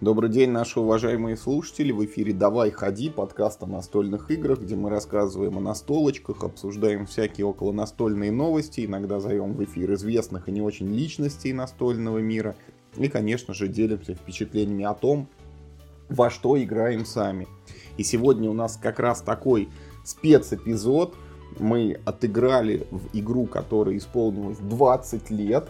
Добрый день, наши уважаемые слушатели. В эфире «Давай, ходи» подкаст о настольных играх, где мы рассказываем о настолочках, обсуждаем всякие околонастольные новости, иногда зовем в эфир известных и не очень личностей настольного мира. И, конечно же, делимся впечатлениями о том, во что играем сами. И сегодня у нас как раз такой спецэпизод. Мы отыграли в игру, которая исполнилась 20 лет.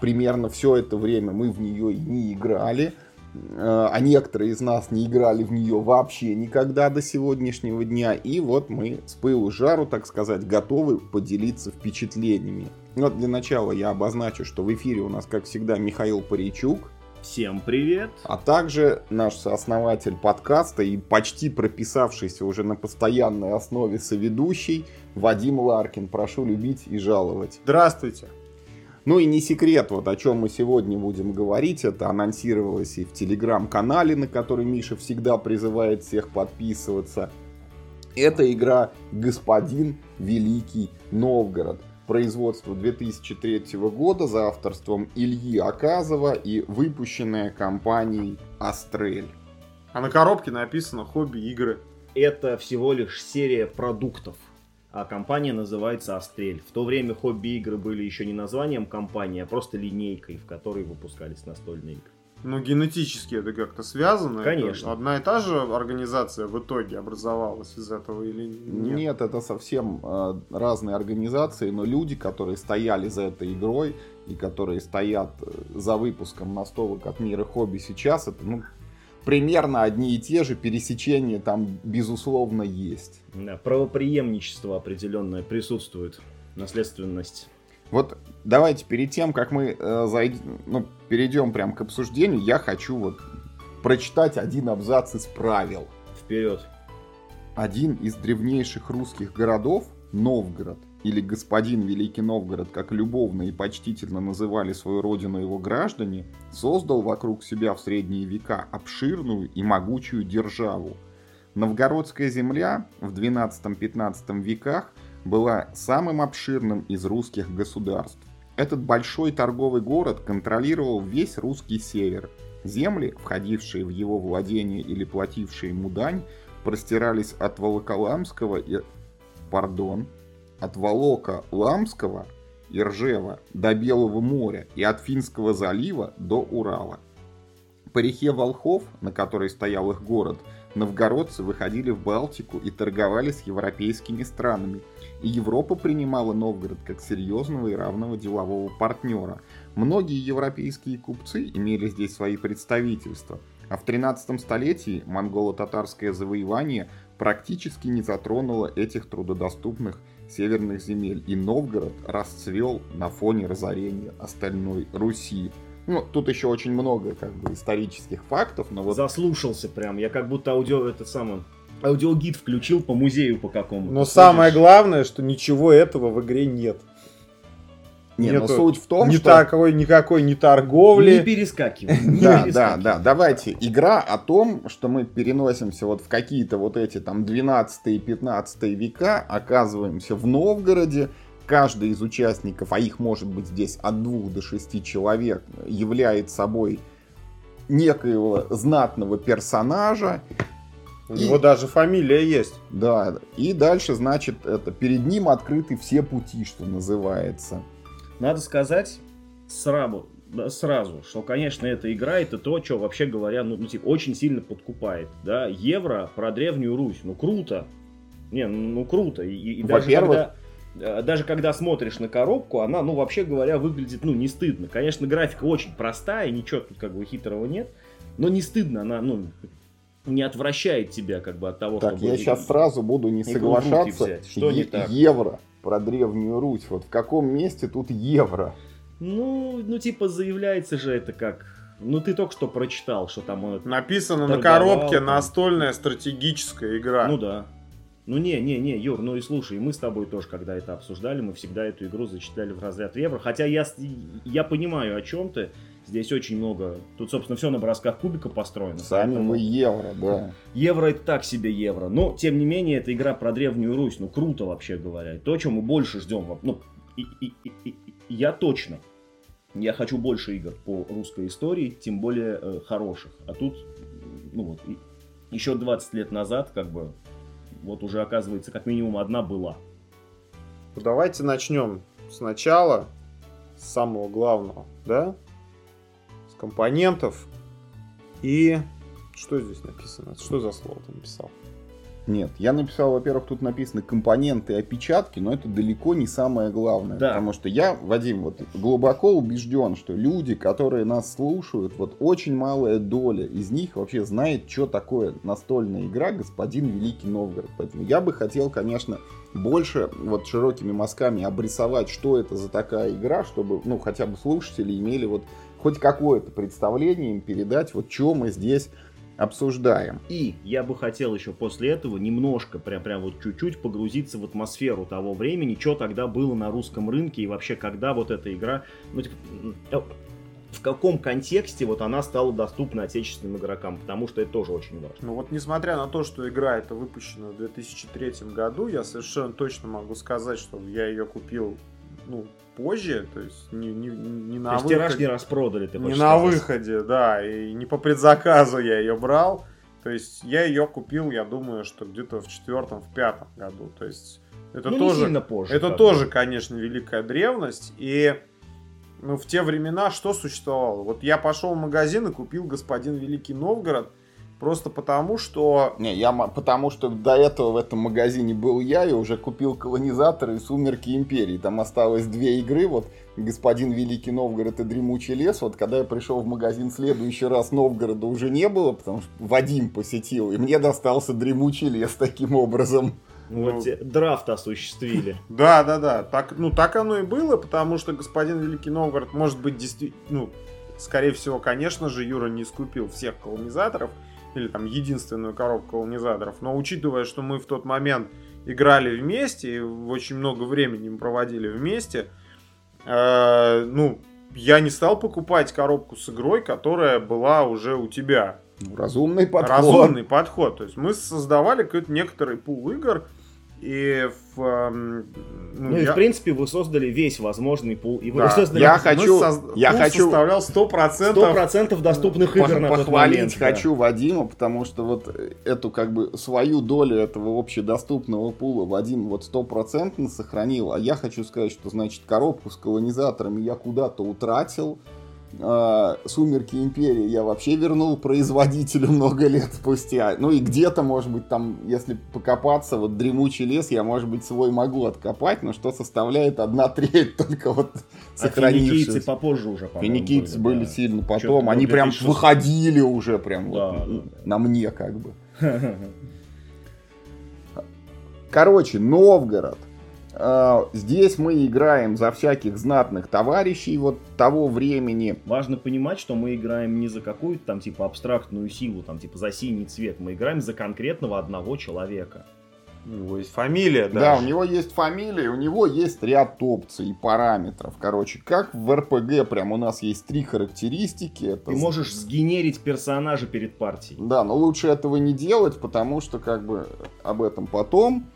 Примерно все это время мы в нее не играли а некоторые из нас не играли в нее вообще никогда до сегодняшнего дня. И вот мы с пылу жару, так сказать, готовы поделиться впечатлениями. Вот для начала я обозначу, что в эфире у нас, как всегда, Михаил Паричук. Всем привет! А также наш сооснователь подкаста и почти прописавшийся уже на постоянной основе соведущий Вадим Ларкин. Прошу любить и жаловать. Здравствуйте! Ну и не секрет, вот о чем мы сегодня будем говорить, это анонсировалось и в телеграм-канале, на который Миша всегда призывает всех подписываться. Это игра «Господин Великий Новгород». Производство 2003 года за авторством Ильи Аказова и выпущенная компанией Астрель. А на коробке написано «Хобби-игры». Это всего лишь серия продуктов – а компания называется Астрель. В то время хобби-игры были еще не названием компании, а просто линейкой, в которой выпускались настольные игры. Ну, генетически это как-то связано? Конечно. Это одна и та же организация в итоге образовалась из этого или нет? Нет, это совсем э, разные организации, но люди, которые стояли за этой игрой и которые стоят э, за выпуском настолок от мира хобби сейчас, это ну, примерно одни и те же, пересечения там безусловно есть. Да, правоприемничество определенное присутствует, наследственность. Вот давайте перед тем, как мы э, зайд... ну, перейдем прям к обсуждению, я хочу вот прочитать один абзац из правил. Вперед. Один из древнейших русских городов, Новгород, или господин Великий Новгород, как любовно и почтительно называли свою родину его граждане, создал вокруг себя в средние века обширную и могучую державу. Новгородская земля в 12-15 веках была самым обширным из русских государств. Этот большой торговый город контролировал весь русский север. Земли, входившие в его владение или платившие ему дань, простирались от Волоколамского и... Пардон, от Волока Ламского и Ржева до Белого моря и от Финского залива до Урала. По реке Волхов, на которой стоял их город, новгородцы выходили в Балтику и торговали с европейскими странами, и Европа принимала Новгород как серьезного и равного делового партнера. Многие европейские купцы имели здесь свои представительства, а в 13 столетии монголо-татарское завоевание практически не затронуло этих трудодоступных северных земель, и Новгород расцвел на фоне разорения остальной Руси. Ну, тут еще очень много как бы исторических фактов, но вот... Заслушался прям, я как будто аудио, это самое, аудиогид включил по музею по какому-то. Но самое главное, что ничего этого в игре нет. Не, но суть в том, ни что... Такой, никакой не торговли. Не перескакивай. Да, да, да. Давайте. Игра о том, что мы переносимся вот в какие-то вот эти там 12 и 15 века, оказываемся в Новгороде, каждый из участников, а их может быть здесь от двух до шести человек, является собой некоего знатного персонажа. У и, него даже фамилия есть. Да, и дальше, значит, это перед ним открыты все пути, что называется. Надо сказать сразу, сразу, что, конечно, эта игра это то, что вообще говоря, ну, ну типа, очень сильно подкупает, да, евро про Древнюю Русь, ну круто, не, ну круто, и, и даже когда э, даже когда смотришь на коробку, она, ну, вообще говоря, выглядит, ну, не стыдно. Конечно, графика очень простая, ничего тут как бы хитрого нет, но не стыдно, она, ну, не отвращает тебя как бы от того, так, чтобы... я сейчас сразу буду не соглашаться. Взять. Что е- не так? Евро про Древнюю Русь. Вот в каком месте тут евро? Ну, ну типа заявляется же это как... Ну ты только что прочитал, что там... Он Написано на коробке там... настольная стратегическая игра. Ну да. Ну не, не, не, Юр, ну и слушай, мы с тобой тоже, когда это обсуждали, мы всегда эту игру зачитали в разряд евро. Хотя я, я понимаю, о чем ты. Здесь очень много. Тут, собственно, все на бросках кубика построено. Сами поэтому... мы евро, да. Евро это так себе евро. Но, тем не менее, это игра про Древнюю Русь. Ну, круто вообще говоря. То, чем мы больше ждем. Ну, и, и, и, и, я точно. Я хочу больше игр по русской истории, тем более э, хороших. А тут, ну вот, и- еще 20 лет назад, как бы, вот уже оказывается, как минимум одна была. Ну, Давайте начнем сначала, с самого главного, да? Компонентов. И что здесь написано? Что за слово ты написал? Нет, я написал, во-первых, тут написано компоненты и опечатки, но это далеко не самое главное. Да. Потому что я, Вадим, вот глубоко убежден, что люди, которые нас слушают, вот очень малая доля из них вообще знает, что такое настольная игра «Господин Великий Новгород». Поэтому я бы хотел, конечно, больше вот широкими мазками обрисовать, что это за такая игра, чтобы, ну, хотя бы слушатели имели вот хоть какое-то представление им передать, вот что мы здесь обсуждаем. И я бы хотел еще после этого немножко, прям, прям вот чуть-чуть погрузиться в атмосферу того времени, что тогда было на русском рынке и вообще когда вот эта игра, ну, типа, в каком контексте вот она стала доступна отечественным игрокам, потому что это тоже очень важно. Ну вот несмотря на то, что игра эта выпущена в 2003 году, я совершенно точно могу сказать, что я ее купил ну, позже, то есть не, не, не То на есть тираж выходе. не распродали, ты Не на сказать. выходе, да, и не по предзаказу я ее брал. То есть я ее купил, я думаю, что где-то в четвертом, в пятом году. То есть это Ну, тоже, позже. это тоже, конечно, великая древность. И ну, в те времена что существовало? Вот я пошел в магазин и купил господин Великий Новгород просто потому, что Не, я потому что до этого в этом магазине был я и уже купил колонизатор и Сумерки Империи. Там осталось две игры, вот Господин Великий Новгород и Дремучий лес. Вот когда я пришел в магазин в следующий раз, Новгорода уже не было, потому что Вадим посетил, и мне достался Дремучий лес таким образом. Вот Ну. драфт осуществили. Да, да, да. Так, ну, так оно и было, потому что господин Великий Новгород, может быть, действительно, ну, скорее всего, конечно же, Юра не скупил всех колонизаторов, или там единственную коробку колонизаторов, но учитывая, что мы в тот момент играли вместе, и очень много времени мы проводили вместе, э, ну, я не стал покупать коробку с игрой, которая была уже у тебя. Ну, Разумный подход. Разумный подход. То есть мы создавали какой-то некоторый пул игр, и в... эм, ну, Ну и я- в принципе вы создали весь возможный пул. И вы Да. создали Я хочу- соз- я пул хочу- составлял 100%. 100% доступных игр Пох- на тот похвалить момент. да. хочу Вадима, потому что вот эту как бы свою долю этого общедоступного пула Вадим вот стопроцентно сохранил, а я хочу сказать, что значит коробку с колонизаторами я куда-то утратил, А, Сумерки Империи я вообще вернул производителю много лет спустя. Ну и где-то, может быть, там, если покопаться, вот дремучий лес я, может быть, свой могу откопать, но что составляет одна треть только вот А сохранившись. финикийцы попозже уже, по-моему, Финикийцы были да. сильно потом, они прям 2006. выходили уже прям Да, вот да, да. на мне как бы. Короче, Новгород. А, Здесь мы играем за всяких знатных товарищей вот того времени. Важно понимать, что мы играем не за какую-то там типа абстрактную силу, там типа за синий цвет. Мы играем за конкретного одного человека. У него есть фамилия, Да, да. у него есть фамилия, у него есть ряд опций и параметров. Короче, как в РПГ, прям у нас есть три характеристики. Это Ты можешь сгенерить персонажа перед партией. Да, но лучше этого не делать, потому что как бы об этом потом.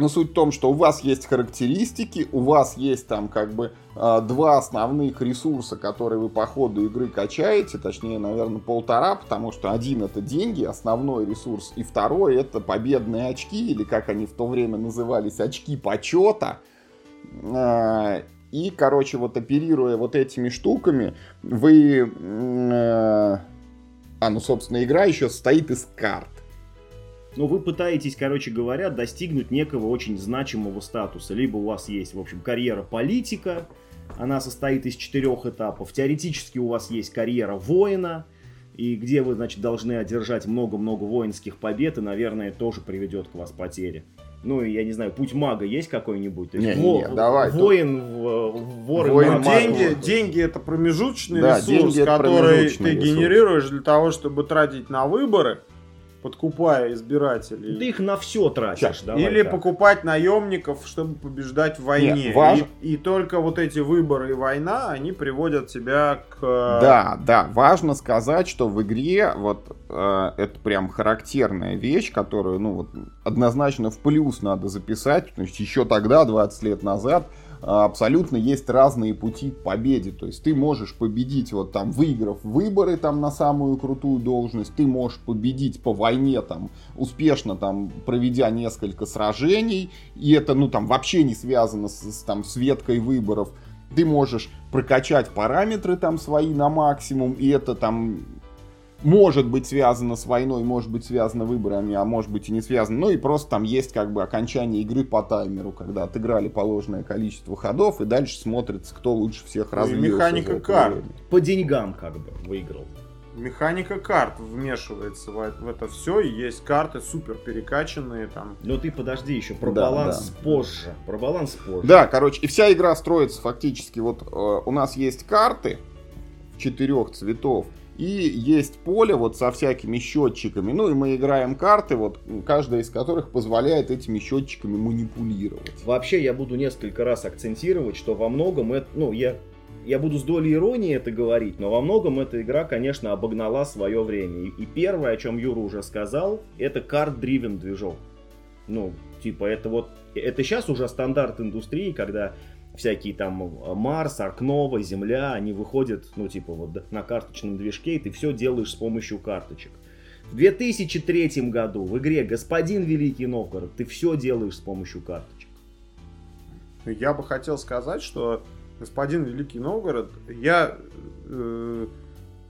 Но суть в том, что у вас есть характеристики, у вас есть там как бы а, два основных ресурса, которые вы по ходу игры качаете, точнее, наверное, полтора, потому что один это деньги, основной ресурс, и второй это победные очки, или как они в то время назывались, очки почета. А, И, короче, вот оперируя вот этими штуками, вы... э, А, ну, собственно, игра еще состоит из карт. Но вы пытаетесь, короче говоря, достигнуть некого очень значимого статуса. Либо у вас есть, в общем, карьера политика, она состоит из четырех этапов. Теоретически у вас есть карьера воина, и где вы, значит, должны одержать много-много воинских побед, и, наверное, тоже приведет к вас потере. Ну, я не знаю, путь мага есть какой-нибудь? Не, во- не, давай, Воин, в- вор и Воин, маг. деньги, деньги это промежуточный Да, ресурс, деньги который промежуточный ты ресурс. генерируешь для того, чтобы тратить на выборы, подкупая избирателей. Ты их на все тратишь. Давай Или так. покупать наемников, чтобы побеждать в войне. Не, важ- И, и только вот эти выборы и война, они приводят тебя к... э, Да, да, важно сказать, что в игре вот э, это прям характерная вещь, которую, ну вот, однозначно в плюс надо записать, потому что еще тогда, 20 лет назад, абсолютно есть разные пути к победе. То есть ты можешь победить, вот там, выиграв выборы там на самую крутую должность, ты можешь победить по войне, там, успешно там, проведя несколько сражений, и это, ну, там, вообще не связано с, с там, с веткой выборов. Ты можешь прокачать параметры там свои на максимум, и это там может быть связано с войной, может быть связано выборами, а может быть и не связано. Ну и просто там есть как бы окончание игры по таймеру, когда отыграли положенное количество ходов, и дальше смотрится, кто лучше всех развился. Ну механика карт. По деньгам как бы выиграл. Механика карт вмешивается в, в это все, и есть карты супер перекачанные там. Но ты подожди еще про да, баланс да. позже. Про баланс позже. Да, короче, и вся игра строится фактически. Вот э, у нас есть карты четырех цветов, и есть поле вот со всякими счетчиками. Ну и мы играем карты, вот каждая из которых позволяет этими счетчиками манипулировать. Вообще я буду несколько раз акцентировать, что во многом это, ну я я буду с долей иронии это говорить, но во многом эта игра, конечно, обогнала свое время. И, первое, о чем Юра уже сказал, это карт-дривен движок. Ну, типа, это вот, это сейчас уже стандарт индустрии, когда всякие там э, Марс, Аркнова, Земля, они выходят, ну, типа, вот на карточном движке, и ты все делаешь с помощью карточек. В 2003 году в игре «Господин Великий Новгород» ты все делаешь с помощью карточек. Я бы хотел сказать, что «Господин Великий Новгород», я... Э,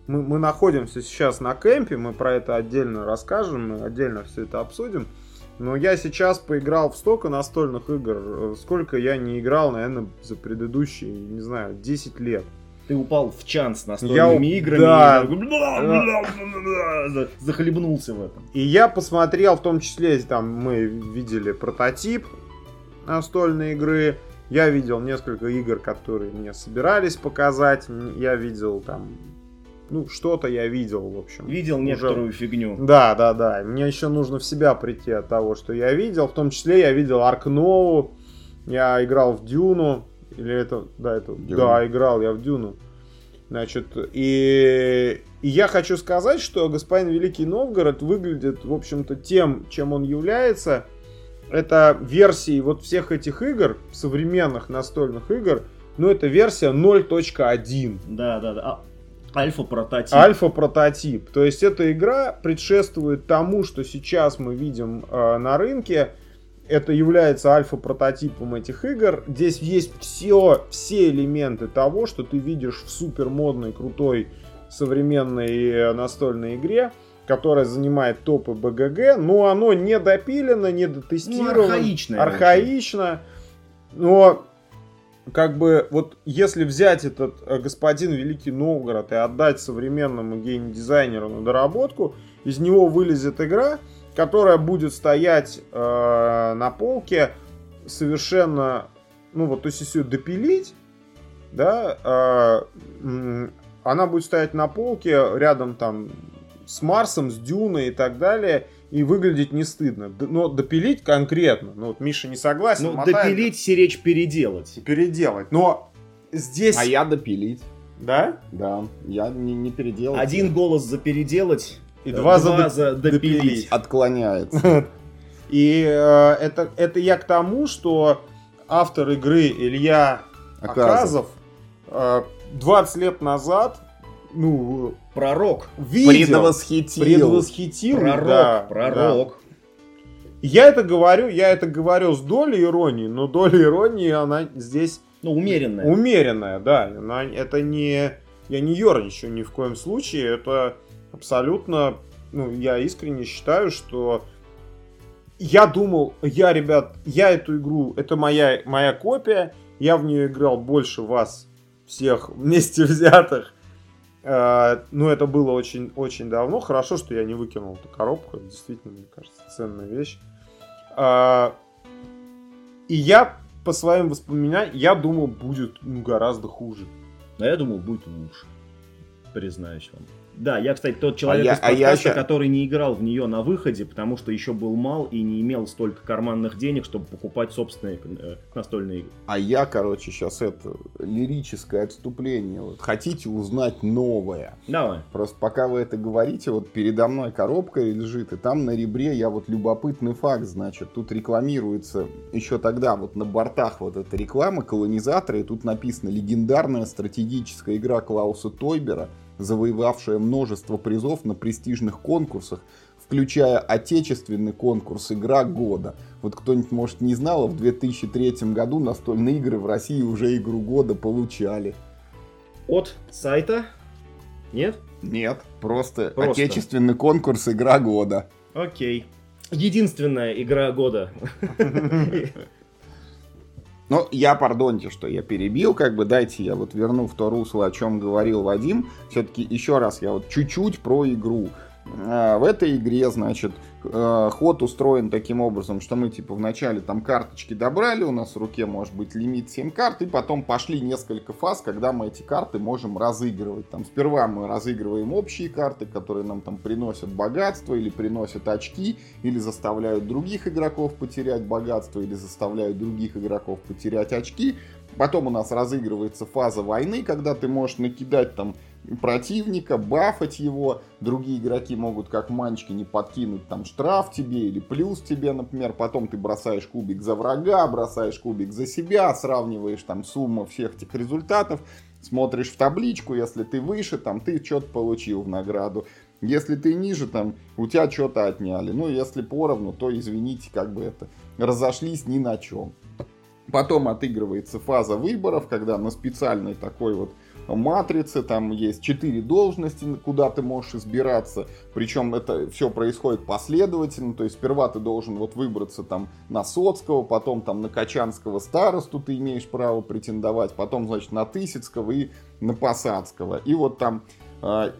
мы, мы находимся сейчас на кемпе, мы про это отдельно расскажем, мы отдельно все это обсудим. Но я сейчас поиграл в столько настольных игр, сколько я не играл, наверное, за предыдущие, не знаю, 10 лет. Ты упал в чан с настольными я... играми да. и захлебнулся в этом. И я посмотрел, в том числе, там мы видели прототип настольной игры, я видел несколько игр, которые мне собирались показать, я видел там ну, что-то я видел, в общем. Видел уже... некоторую фигню. Да, да, да. Мне еще нужно в себя прийти от того, что я видел. В том числе я видел Аркноу, я играл в Дюну. Или это, да, это, Дюну. да, играл я в Дюну. Значит, и, и я хочу сказать, что господин Великий Новгород выглядит, в общем-то, тем, чем он является. Это версии вот всех этих игр, современных настольных игр, ну, это версия 0.1. Да, да, да. Альфа-прототип. Альфа-прототип. То есть эта игра предшествует тому, что сейчас мы видим э, на рынке. Это является альфа-прототипом этих игр. Здесь есть все, все элементы того, что ты видишь в супер модной, крутой современной э, настольной игре которая занимает топы БГГ, но оно не допилено, не дотестировано. Ну, архаично. Архаично. Но как бы вот если взять этот э, господин Великий Новгород и отдать современному геймдизайнеру на доработку, из него вылезет игра, которая будет стоять э, на полке совершенно, ну вот, то есть если ее допилить, да, э, она будет стоять на полке рядом там с Марсом, с Дюной и так далее, и выглядеть не стыдно. Но допилить конкретно, ну вот Миша не согласен. Ну, мотает... допилить, сиречь, переделать. Переделать. Но здесь... А я допилить. Да? Да, я не, не переделал. Один голос за переделать, и два, два за, за допилить. допилить. Отклоняется. И э, это, это я к тому, что автор игры Илья Аказов, Аказов 20 э, лет назад ну, пророк. Видел, предвосхитил. Предвосхитил, пророк, да, пророк. Да. Я это говорю, я это говорю с долей иронии, но доля иронии, она здесь... Ну, умеренная. Умеренная, да. Она, это не... Я не ерничаю ни в коем случае. Это абсолютно... Ну, я искренне считаю, что... Я думал, я, ребят, я эту игру, это моя, моя копия, я в нее играл больше вас всех вместе взятых. Э, ну, это было очень-очень давно. Хорошо, что я не выкинул эту коробку. Это действительно, мне кажется, ценная вещь. Э, и я, по своим воспоминаниям, я думал, будет ну, гораздо хуже. А я думал, будет лучше. Признаюсь вам. Да, я, кстати, тот человек я- из а я ща- который не играл в нее на выходе, потому что еще был мал и не имел столько карманных денег, чтобы покупать собственные э, настольные игры. А я, короче, сейчас это лирическое отступление. Вот, хотите узнать новое? Давай. Просто пока вы это говорите, вот передо мной коробка лежит, и там на ребре я вот любопытный факт, значит, тут рекламируется еще тогда вот на бортах вот эта реклама колонизаторы, и тут написано легендарная стратегическая игра Клауса Тойбера, завоевавшая множество призов на престижных конкурсах, включая отечественный конкурс «Игра года». Вот кто-нибудь, может, не знал, а в 2003 году настольные игры в России уже «Игру года» получали. От сайта? Нет? Нет, просто, Просто. отечественный конкурс «Игра года». Окей. Единственная игра года. Ну, я, пардоньте, что я перебил, как бы дайте я вот верну в то русло, о чем говорил Вадим. Все-таки еще раз я вот чуть-чуть про игру. А, В этой игре, значит, э, ход устроен таким образом, что мы типа вначале там карточки добрали, у нас в руке может быть лимит 7 карт, и потом пошли несколько фаз, когда мы эти карты можем разыгрывать. Там сперва мы разыгрываем общие карты, которые нам там приносят богатство или приносят очки, или заставляют других игроков потерять богатство, или заставляют других игроков потерять очки. Потом у нас разыгрывается фаза войны, когда ты можешь накидать там противника, бафать его. Другие игроки могут как манчки не подкинуть там штраф тебе или плюс тебе, например. Потом ты бросаешь кубик за врага, бросаешь кубик за себя, сравниваешь там сумму всех этих результатов. Смотришь в табличку, если ты выше, там ты что-то получил в награду. Если ты ниже, там у тебя что-то отняли. Ну, если поровну, то извините, как бы это разошлись ни на чем. Потом отыгрывается фаза выборов, когда на специальной такой вот матрице там есть четыре должности, куда ты можешь избираться. Причем это все происходит последовательно. То есть сперва ты должен вот выбраться там на Соцкого, потом там на Качанского старосту ты имеешь право претендовать, потом, значит, на Тысяцкого и на Посадского. И вот там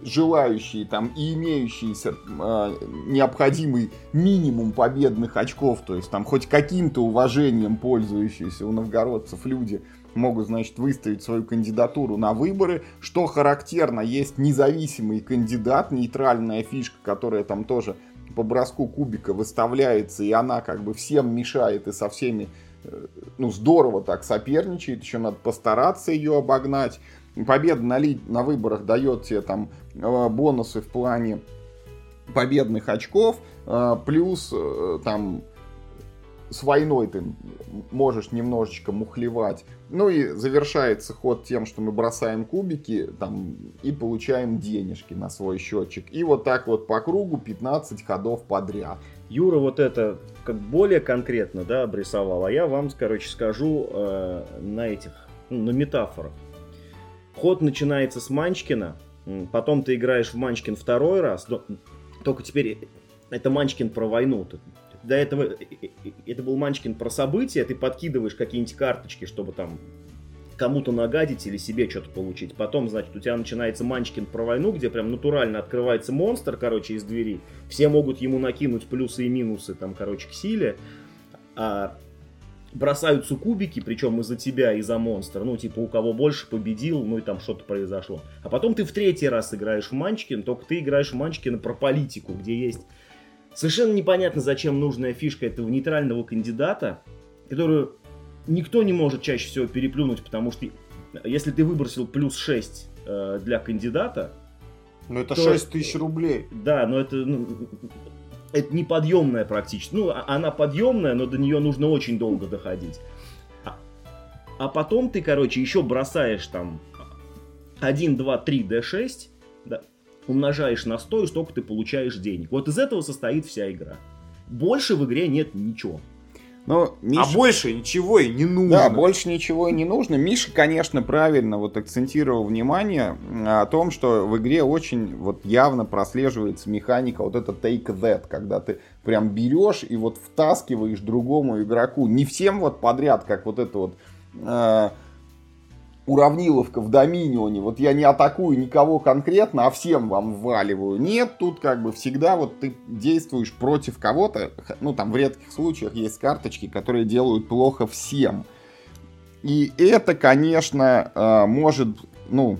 желающие там и имеющиеся э, необходимый минимум победных очков, то есть там хоть каким-то уважением пользующиеся у новгородцев люди могут, значит, выставить свою кандидатуру на выборы. Что характерно, есть независимый кандидат, нейтральная фишка, которая там тоже по броску кубика выставляется, и она как бы всем мешает и со всеми э, ну, здорово так соперничает, еще надо постараться ее обогнать. Победа на, ли- на выборах дает тебе там э, бонусы в плане победных очков, э, плюс э, там с войной ты можешь немножечко мухлевать. Ну и завершается ход тем, что мы бросаем кубики там, и получаем денежки на свой счетчик. И вот так вот по кругу 15 ходов подряд. Юра вот это как более конкретно, да, обрисовал, а я вам, короче, скажу э, на этих, ну, на метафорах. Ход начинается с Манчкина, потом ты играешь в Манчкин второй раз, но только теперь это Манчкин про войну. До этого э, э, э, это был Манчкин про события, ты подкидываешь какие-нибудь карточки, чтобы там кому-то нагадить или себе что-то получить. Потом, значит, у тебя начинается Манчкин про войну, где прям натурально открывается монстр, короче, из двери. Все могут ему накинуть плюсы и минусы, там, короче, к силе. А бросаются кубики, причем из-за тебя, и за монстра. Ну, типа, у кого больше победил, ну и там что-то произошло. А потом ты в третий раз играешь в Манчкин, только ты играешь в Манчкина про политику, где есть совершенно непонятно, зачем нужная фишка этого нейтрального кандидата, которую никто не может чаще всего переплюнуть, потому что если ты выбросил плюс 6 э, для кандидата, Ну это То- 6 тысяч рублей. да, но это, ну, это неподъемная практически. Ну, а- она подъемная, но до нее нужно очень долго доходить. А, а потом ты, короче, еще бросаешь там 1, 2, 3, D6, да, умножаешь на 100, и столько ты получаешь денег. Вот из этого состоит вся игра. Больше в игре нет ничего. Ну, Миша... А больше ничего и не нужно. Да, больше ничего и не нужно. Миша, конечно, правильно вот акцентировал внимание о том, что в игре очень вот явно прослеживается механика вот это take that, когда ты прям берешь и вот втаскиваешь другому игроку. Не всем вот подряд, как вот это вот э, уравниловка в Доминионе. Вот я не атакую никого конкретно, а всем вам вваливаю. Нет, тут как бы всегда вот ты действуешь против кого-то. Ну, там в редких случаях есть карточки, которые делают плохо всем. И это, конечно, э, может, ну,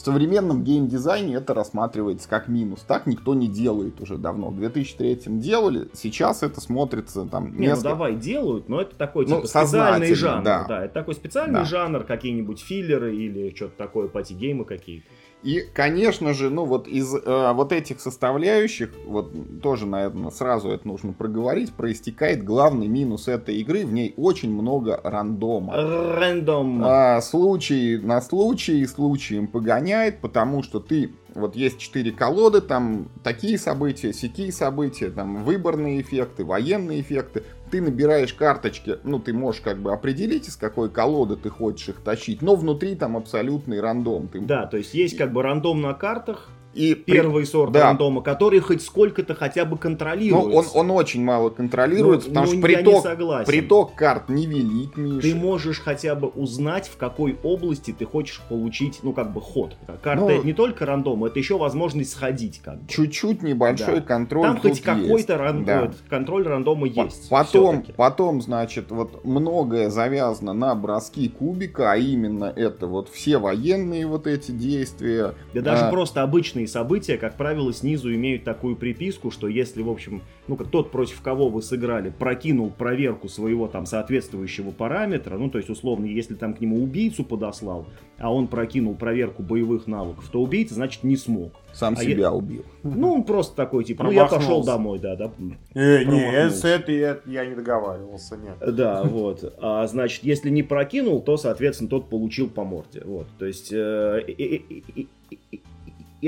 в современном геймдизайне это рассматривается как минус. Так никто не делает уже давно. В 2003 делали, сейчас это смотрится там... Не, несколько... ну давай, делают, но это такой ну, типа ну, специальный жанр. Да. да, это такой специальный да. жанр, какие-нибудь филлеры или что-то такое, пати-геймы какие-то. И, конечно же, ну вот из э, вот этих составляющих, вот тоже, наверное, сразу это нужно проговорить, проистекает главный минус этой игры. В ней очень много рандома. Рандом. А, случай на случай, случаем погоняет, потому что ты вот есть четыре колоды, там такие события, сякие события, там выборные эффекты, военные эффекты. Ты набираешь карточки, ну, ты можешь как бы определить, из какой колоды ты хочешь их тащить, но внутри там абсолютный рандом. Ты... Да, то есть есть как бы рандом на картах, и первый при... сорт да. рандома, который хоть сколько-то хотя бы контролируется. Ну, он, он очень мало контролируется, ну, потому ну, что приток, приток карт невелик, Миша. Ты можешь хотя бы узнать, в какой области ты хочешь получить, ну, как бы, ход. Карта ну, не только рандом, это еще возможность сходить. Как бы. Чуть-чуть небольшой да. контроль Там хоть какой-то ран... да. контроль рандома есть. Потом, потом, значит, вот многое завязано на броски кубика, а именно это вот все военные вот эти действия. Да а... даже просто обычные различные события, как правило, снизу имеют такую приписку, что если, в общем, ну, как тот, против кого вы сыграли, прокинул проверку своего там соответствующего параметра, ну, то есть, условно, если там к нему убийцу подослал, а он прокинул проверку боевых навыков, то убийца, значит, не смог. Сам а себя я... убил. Ну, он просто такой, типа, ну, я пошел домой, да, да. Э, не, с этой я, я не договаривался, нет. Да, вот. А, значит, если не прокинул, то, соответственно, тот получил по морде. Вот, то есть... Э,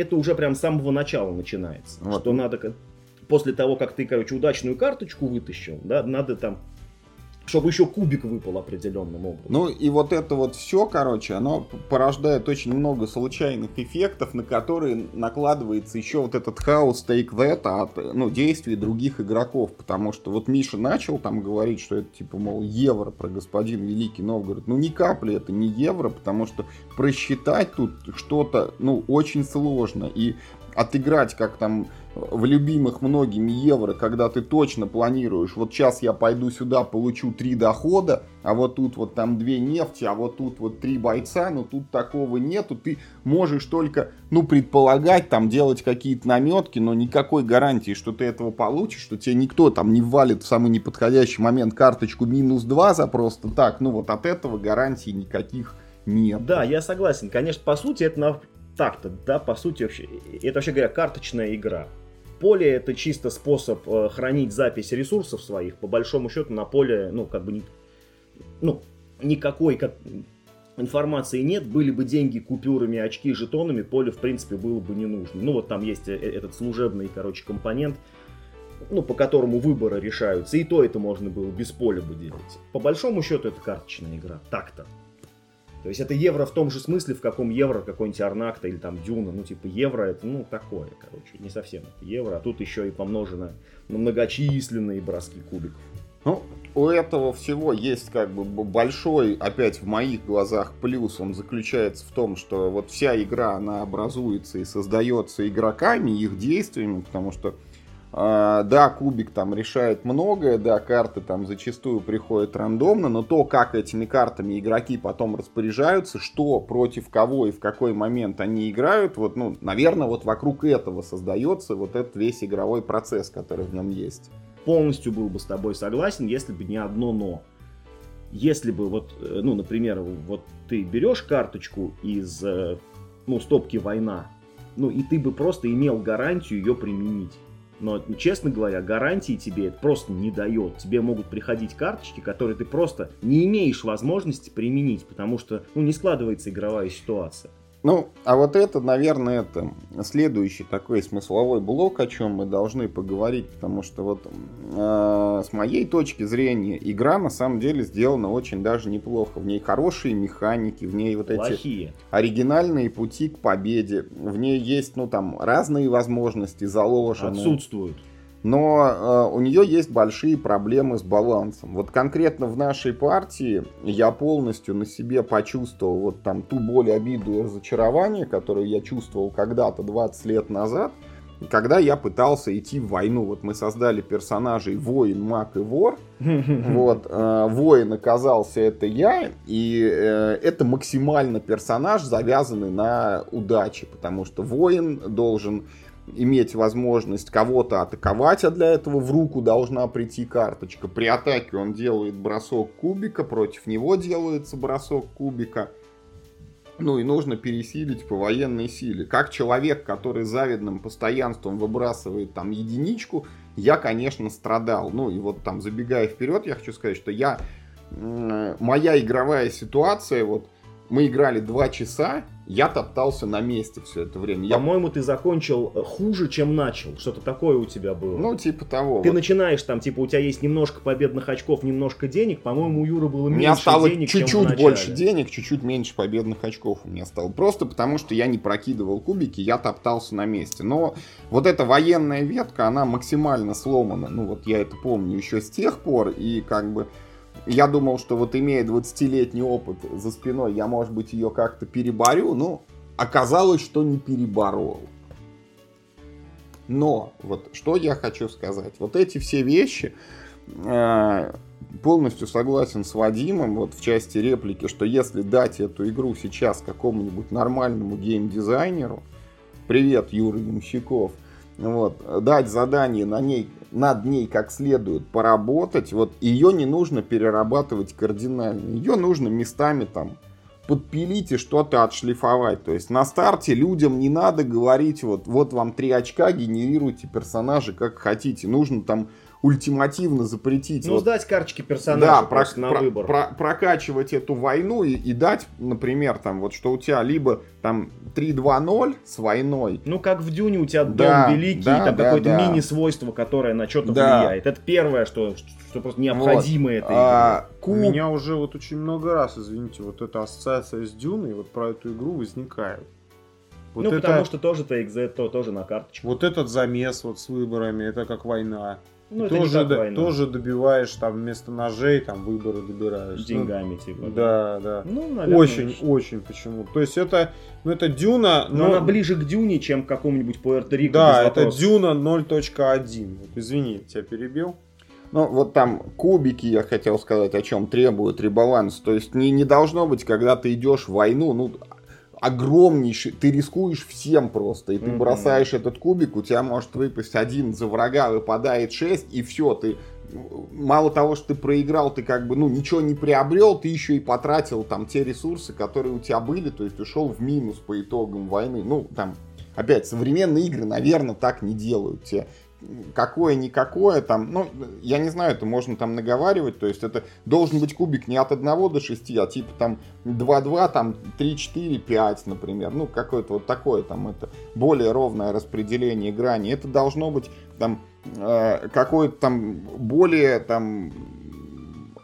это уже прям с самого начала начинается. Вот. Что надо, после того, как ты, короче, удачную карточку вытащил, да, надо там чтобы еще кубик выпал определенным образом. Ну и вот это вот все, короче, оно порождает очень много случайных эффектов, на которые накладывается еще вот этот хаос take that от ну, действий других игроков. Потому что вот Миша начал там говорить, что это типа, мол, евро про господин Великий Новгород. Ну ни капли это не евро, потому что просчитать тут что-то, ну, очень сложно. И отыграть, как там в любимых многими евро, когда ты точно планируешь, вот сейчас я пойду сюда, получу три дохода, а вот тут вот там две нефти, а вот тут вот три бойца, но тут такого нету, ты можешь только, ну, предполагать, там, делать какие-то наметки, но никакой гарантии, что ты этого получишь, что тебе никто там не валит в самый неподходящий момент карточку минус два за просто так, ну, вот от этого гарантий никаких нет. Да, я согласен. Конечно, по сути, это так-то, да, по сути вообще, это вообще говоря, карточная игра. Поле это чисто способ э, хранить запись ресурсов своих, по большому счету на поле, ну, как бы, не, ну, никакой как, информации нет, были бы деньги купюрами, очки, жетонами, поле, в принципе, было бы не нужно. Ну, вот там есть э, этот служебный, короче, компонент, ну, по которому выборы решаются, и то это можно было без поля бы делать. По большому счету, это карточная игра, так-то. То есть это евро в том же смысле, в каком евро какой-нибудь Арнакта или там Дюна. Ну, типа евро это, ну, такое, короче, не совсем это евро. А тут еще и помножено на многочисленные броски кубиков. Ну, у этого всего есть как бы большой, опять в моих глазах, плюс. Он заключается в том, что вот вся игра, она образуется и создается игроками, их действиями, потому что да, кубик там решает многое, да, карты там зачастую приходят рандомно, но то, как этими картами игроки потом распоряжаются, что против кого и в какой момент они играют, вот, ну, наверное, вот вокруг этого создается вот этот весь игровой процесс, который в нем есть. Полностью был бы с тобой согласен, если бы не одно но. Если бы вот, э, ну, например, вот ты берешь карточку из, э, ну, стопки война, ну, и ты бы просто имел гарантию ее применить но, честно говоря, гарантии тебе это просто не дает. Тебе могут приходить карточки, которые ты просто не имеешь возможности применить, потому что ну, не складывается игровая ситуация. Ну, а вот это, наверное, это следующий такой смысловой блок, о чем мы должны поговорить, потому что вот э, с моей точки зрения игра на самом деле сделана очень даже неплохо. В ней хорошие механики, в ней вот Плохие. эти оригинальные пути к победе, в ней есть, ну там, разные возможности заложены. Отсутствуют но э, у нее есть большие проблемы с балансом. Вот конкретно в нашей партии я полностью на себе почувствовал вот там ту боль, обиду и разочарование, которую я чувствовал когда-то 20 лет назад. когда я пытался идти в войну, вот мы создали персонажей воин, маг и вор, вот, э, воин оказался это я, и э, это максимально персонаж, завязанный на удаче, потому что воин должен иметь возможность кого-то атаковать, а для этого в руку должна прийти карточка. При атаке он делает бросок кубика, против него делается бросок кубика. Ну и нужно пересилить по военной силе. Как человек, который завидным постоянством выбрасывает там единичку, я, конечно, страдал. Ну и вот там, забегая вперед, я хочу сказать, что я... Моя игровая ситуация, вот мы играли два часа, я топтался на месте все это время. Я... По-моему, ты закончил э, хуже, чем начал. Что-то такое у тебя было. Ну, типа того. Ты вот. начинаешь там, типа, у тебя есть немножко победных очков, немножко денег. По-моему, у Юры было меньше денег, У меня стало денег, чуть-чуть больше денег, чуть-чуть меньше победных очков у меня стало. Просто потому, что я не прокидывал кубики, я топтался на месте. Но вот эта военная ветка, она максимально сломана. Ну, вот я это помню еще с тех пор. И как бы я думал, что вот имея 20-летний опыт за спиной, я, может быть, ее как-то переборю, но оказалось, что не переборол. Но, вот что я хочу сказать. Вот эти все вещи, э, полностью согласен с Вадимом, вот в части реплики, что если дать эту игру сейчас какому-нибудь нормальному геймдизайнеру, привет, Юра Ямщиков, вот, дать задание на ней, над ней как следует поработать, вот ее не нужно перерабатывать кардинально, ее нужно местами там подпилить и что-то отшлифовать. То есть на старте людям не надо говорить, вот, вот вам три очка, генерируйте персонажи как хотите. Нужно там ультимативно запретить. Ну, вот, сдать карточки персонажа да, про, на про, выбор. Про, прокачивать эту войну и, и дать, например, там, вот что у тебя либо там 3-2-0 с войной. Ну, как в Дюне у тебя да, дом великий, да, там да, какое-то да. мини-свойство, которое на что-то да. влияет. Это первое, что, что просто необходимо вот. это. А, куб... У меня уже вот очень много раз, извините, вот эта ассоциация с Дюной вот про эту игру возникает. Вот ну, это... потому что тоже TXZ, то тоже на карточку. Вот этот замес вот с выборами, это как война. Ну, тоже, до, тоже добиваешь там вместо ножей, там выборы добираешь. Ну, Деньгами, ну, типа. Да, да. Ну, наверное, очень, очень почему. То есть это, ну это Дюна. Но, но она ближе к Дюне, чем к какому-нибудь Пуэрто-Рико. Да, это Дюна 0.1. Вот, извини, тебя перебил. Ну, вот там кубики, я хотел сказать, о чем требует ребаланс. То есть не, не должно быть, когда ты идешь в войну, ну, огромнейший, ты рискуешь всем просто, и ты mm-hmm. бросаешь этот кубик, у тебя может выпасть один за врага, выпадает 6, и все, ты мало того, что ты проиграл, ты как бы, ну, ничего не приобрел, ты еще и потратил там те ресурсы, которые у тебя были, то есть ушел в минус по итогам войны. Ну, там, опять, современные игры, наверное, так не делают. Те какое-никакое там, ну, я не знаю, это можно там наговаривать, то есть это должен быть кубик не от 1 до 6, а типа там 2-2, там 3-4, 5, например, ну, какое-то вот такое там, это более ровное распределение грани, это должно быть там э, какое-то там более там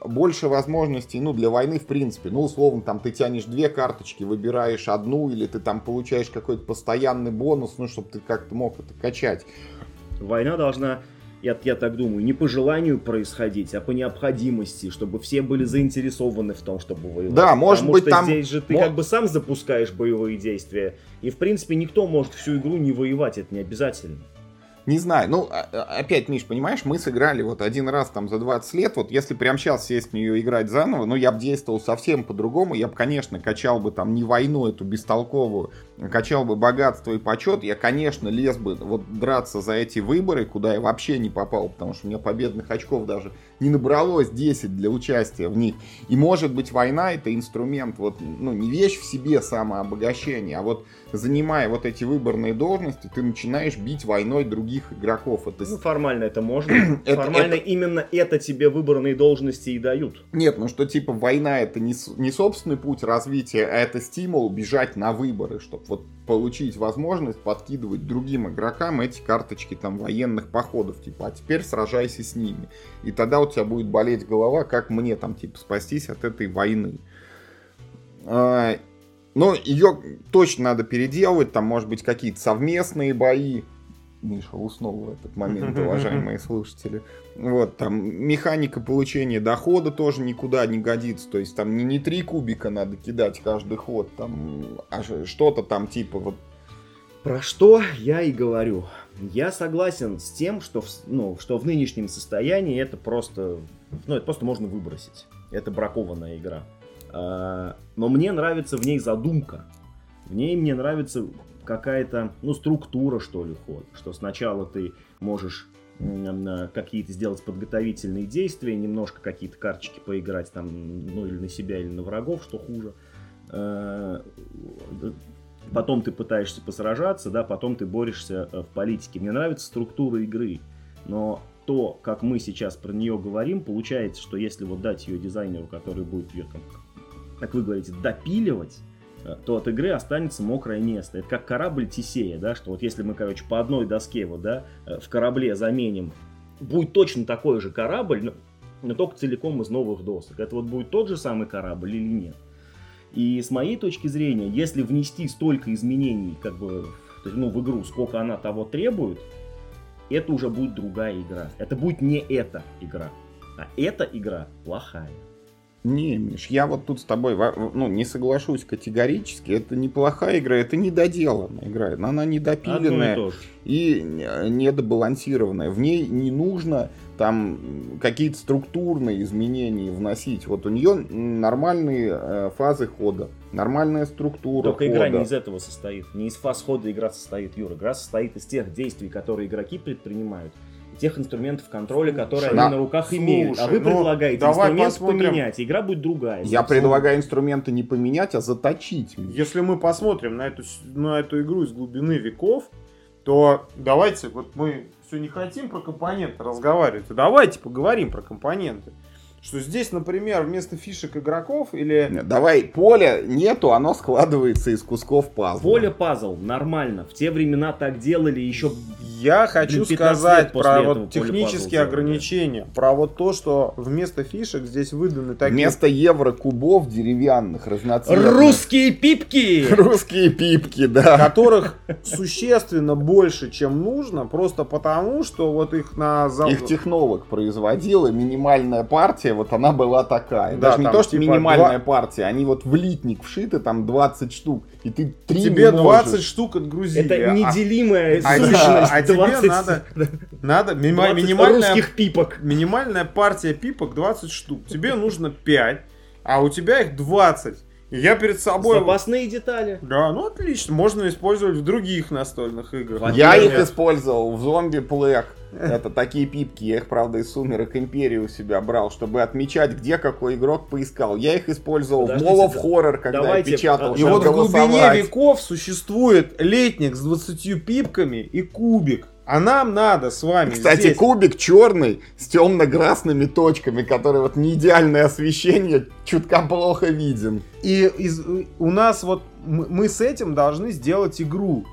больше возможностей, ну, для войны в принципе. Ну, условно, там ты тянешь две карточки, выбираешь одну, или ты там получаешь какой-то постоянный бонус, ну, чтобы ты как-то мог это качать. Война должна, я, я так думаю, не по желанию происходить, а по необходимости, чтобы все были заинтересованы в том, чтобы воевать. Да, может Потому быть что там... здесь же ты Мо... как бы сам запускаешь боевые действия, и в принципе никто может всю игру не воевать, это не обязательно. Не знаю, ну, а, а, опять, Миш, понимаешь, мы сыграли вот один раз там за 20 лет, вот если прям сейчас сесть в нее играть заново, ну, я бы действовал совсем по-другому, я бы, конечно, качал бы там не войну эту бестолковую, качал бы богатство и почет, я, конечно, лез бы вот драться за эти выборы, куда я вообще не попал, потому что у меня победных очков даже не набралось 10 для участия в них. И может быть война это инструмент, вот, ну, не вещь в себе самообогащение, а вот занимая вот эти выборные должности, ты начинаешь бить войной других игроков. Это... Ну, формально это можно. это, формально это... именно это тебе выборные должности и дают. Нет, ну что типа война это не, не собственный путь развития, а это стимул бежать на выборы, чтобы вот получить возможность подкидывать другим игрокам эти карточки там военных походов, типа, а теперь сражайся с ними. И тогда у тебя будет болеть голова, как мне там, типа, спастись от этой войны. А, но ее точно надо переделывать, там, может быть, какие-то совместные бои. Миша уснул в этот момент, уважаемые слушатели. Вот, там, механика получения дохода тоже никуда не годится. То есть, там не, не три кубика надо кидать каждый ход, там, а что-то там, типа, вот, Про что я и говорю. Я согласен с тем, что в, ну, что в нынешнем состоянии это просто, ну, это просто можно выбросить. Это бракованная игра. А, но мне нравится в ней задумка. В ней мне нравится какая-то, ну, структура, что ли, ход. Что сначала ты можешь какие-то сделать подготовительные действия, немножко какие-то карточки поиграть там, ну, или на себя, или на врагов, что хуже. А, потом ты пытаешься посражаться, да, потом ты борешься э, в политике. Мне нравится структура игры, но то, как мы сейчас про нее говорим, получается, что если вот дать ее дизайнеру, который будет ее, там, как вы говорите, допиливать, э, то от игры останется мокрое место. Это как корабль Тисея, да, что вот если мы, короче, по одной доске вот, да, э, в корабле заменим, будет точно такой же корабль, но, но только целиком из новых досок. Это вот будет тот же самый корабль или нет? И с моей точки зрения, если внести столько изменений как бы, ну, в игру, сколько она того требует, это уже будет другая игра. Это будет не эта игра. А эта игра плохая. Не, Миш, я вот тут с тобой ну, не соглашусь категорически. Это неплохая игра, это недоделанная игра. Она недопиленная и, и недобалансированная. В ней не нужно там какие-то структурные изменения вносить. Вот у нее нормальные э, фазы хода, нормальная структура Только хода. игра не из этого состоит. Не из фаз хода игра состоит, Юра. Игра состоит из тех действий, которые игроки предпринимают тех инструментов контроля, которые на... они на руках Слушай, имеют. А вы ну, предлагаете инструмент посмотрим. поменять, игра будет другая. Я предлагаю инструменты не поменять, а заточить. Если мы посмотрим на эту, на эту игру из глубины веков, то давайте, вот мы все не хотим про компоненты разговаривать. Давайте поговорим про компоненты. Что здесь, например, вместо фишек игроков или... Нет, давай, поля нету, оно складывается из кусков пазла. Поле пазл, нормально. В те времена так делали еще... Я хочу сказать про вот технические ограничения. Про вот то, что вместо фишек здесь выданы такие... Вместо евро-кубов деревянных, разноцветных. Русские пипки! Русские пипки, да. Которых существенно больше, чем нужно, просто потому, что вот их на... Их технолог производил, и минимальная партия вот она была такая. Да, Даже не то, что типа минимальная 2... партия, они вот в литник вшиты, там 20 штук, и ты 3 Тебе 20 штук отгрузили. Это а неделимая а, сущность. А, а тебе надо, надо минималь, минимальная, русских пипок. Минимальная партия пипок 20 штук. Тебе нужно 5, а у тебя их 20. Я перед собой... Запасные детали. Да, ну отлично. Можно использовать в других настольных играх. Я их использовал в зомби Плэк. Это такие пипки. Я их, правда, из Сумерок Империи у себя брал, чтобы отмечать, где какой игрок поискал. Я их использовал Подождите, в Mall of Horror, когда давайте, я печатал. И вот в глубине веков существует летник с 20 пипками и кубик. А нам надо с вами Кстати, здесь... кубик черный с темно-красными точками, который вот не идеальное освещение, чутка плохо виден. И из, у нас вот мы с этим должны сделать игру.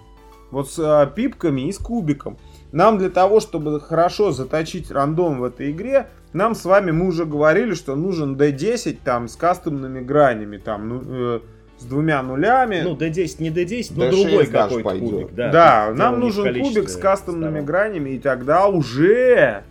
Вот с а, пипками и с кубиком. Нам для того, чтобы хорошо заточить рандом в этой игре, нам с вами, мы уже говорили, что нужен D10 там с кастомными гранями, там, ну, э, с двумя нулями. Ну, D10 не D10, но другой какой-то кубик. Да, да нам нужен кубик с кастомными сторон. гранями, и тогда уже...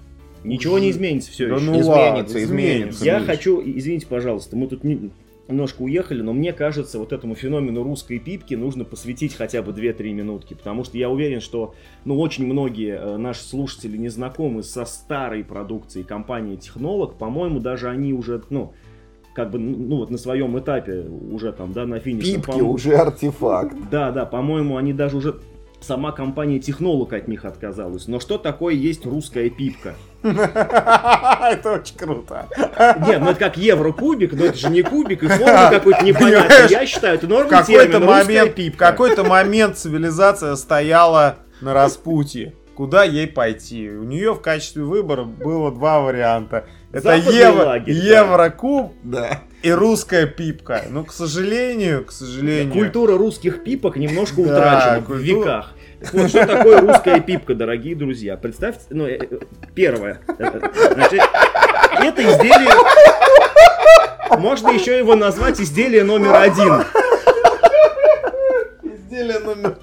Ничего не изменится все да еще. Ну изменится, изменится, изменится. Я хочу, извините, пожалуйста, мы тут не, немножко уехали, но мне кажется, вот этому феномену русской пипки нужно посвятить хотя бы 2-3 минутки, потому что я уверен, что ну, очень многие э, наши слушатели не знакомы со старой продукцией компании Технолог, по-моему, даже они уже, ну, как бы, ну вот на своем этапе уже там, да, на финише. Пипки уже артефакт. Да, да, по-моему, они даже уже сама компания Технолог от них отказалась. Но что такое есть русская пипка? Это очень круто. Нет, ну это как еврокубик, но это же не кубик, и форма какой-то непонятный. Я считаю, это нормальный какой-то момент, пипка. какой-то момент цивилизация стояла на распутье. Куда ей пойти? У нее в качестве выбора было два варианта. Это евро, лагерь, еврокуб да. и русская пипка. Но, к сожалению, к сожалению... Культура русских пипок немножко утрачена культура... в веках. Вот что такое русская пипка, дорогие друзья. Представьте, ну, э, э, первое. Значит, это изделие... Можно еще его назвать изделие номер один. Изделие номер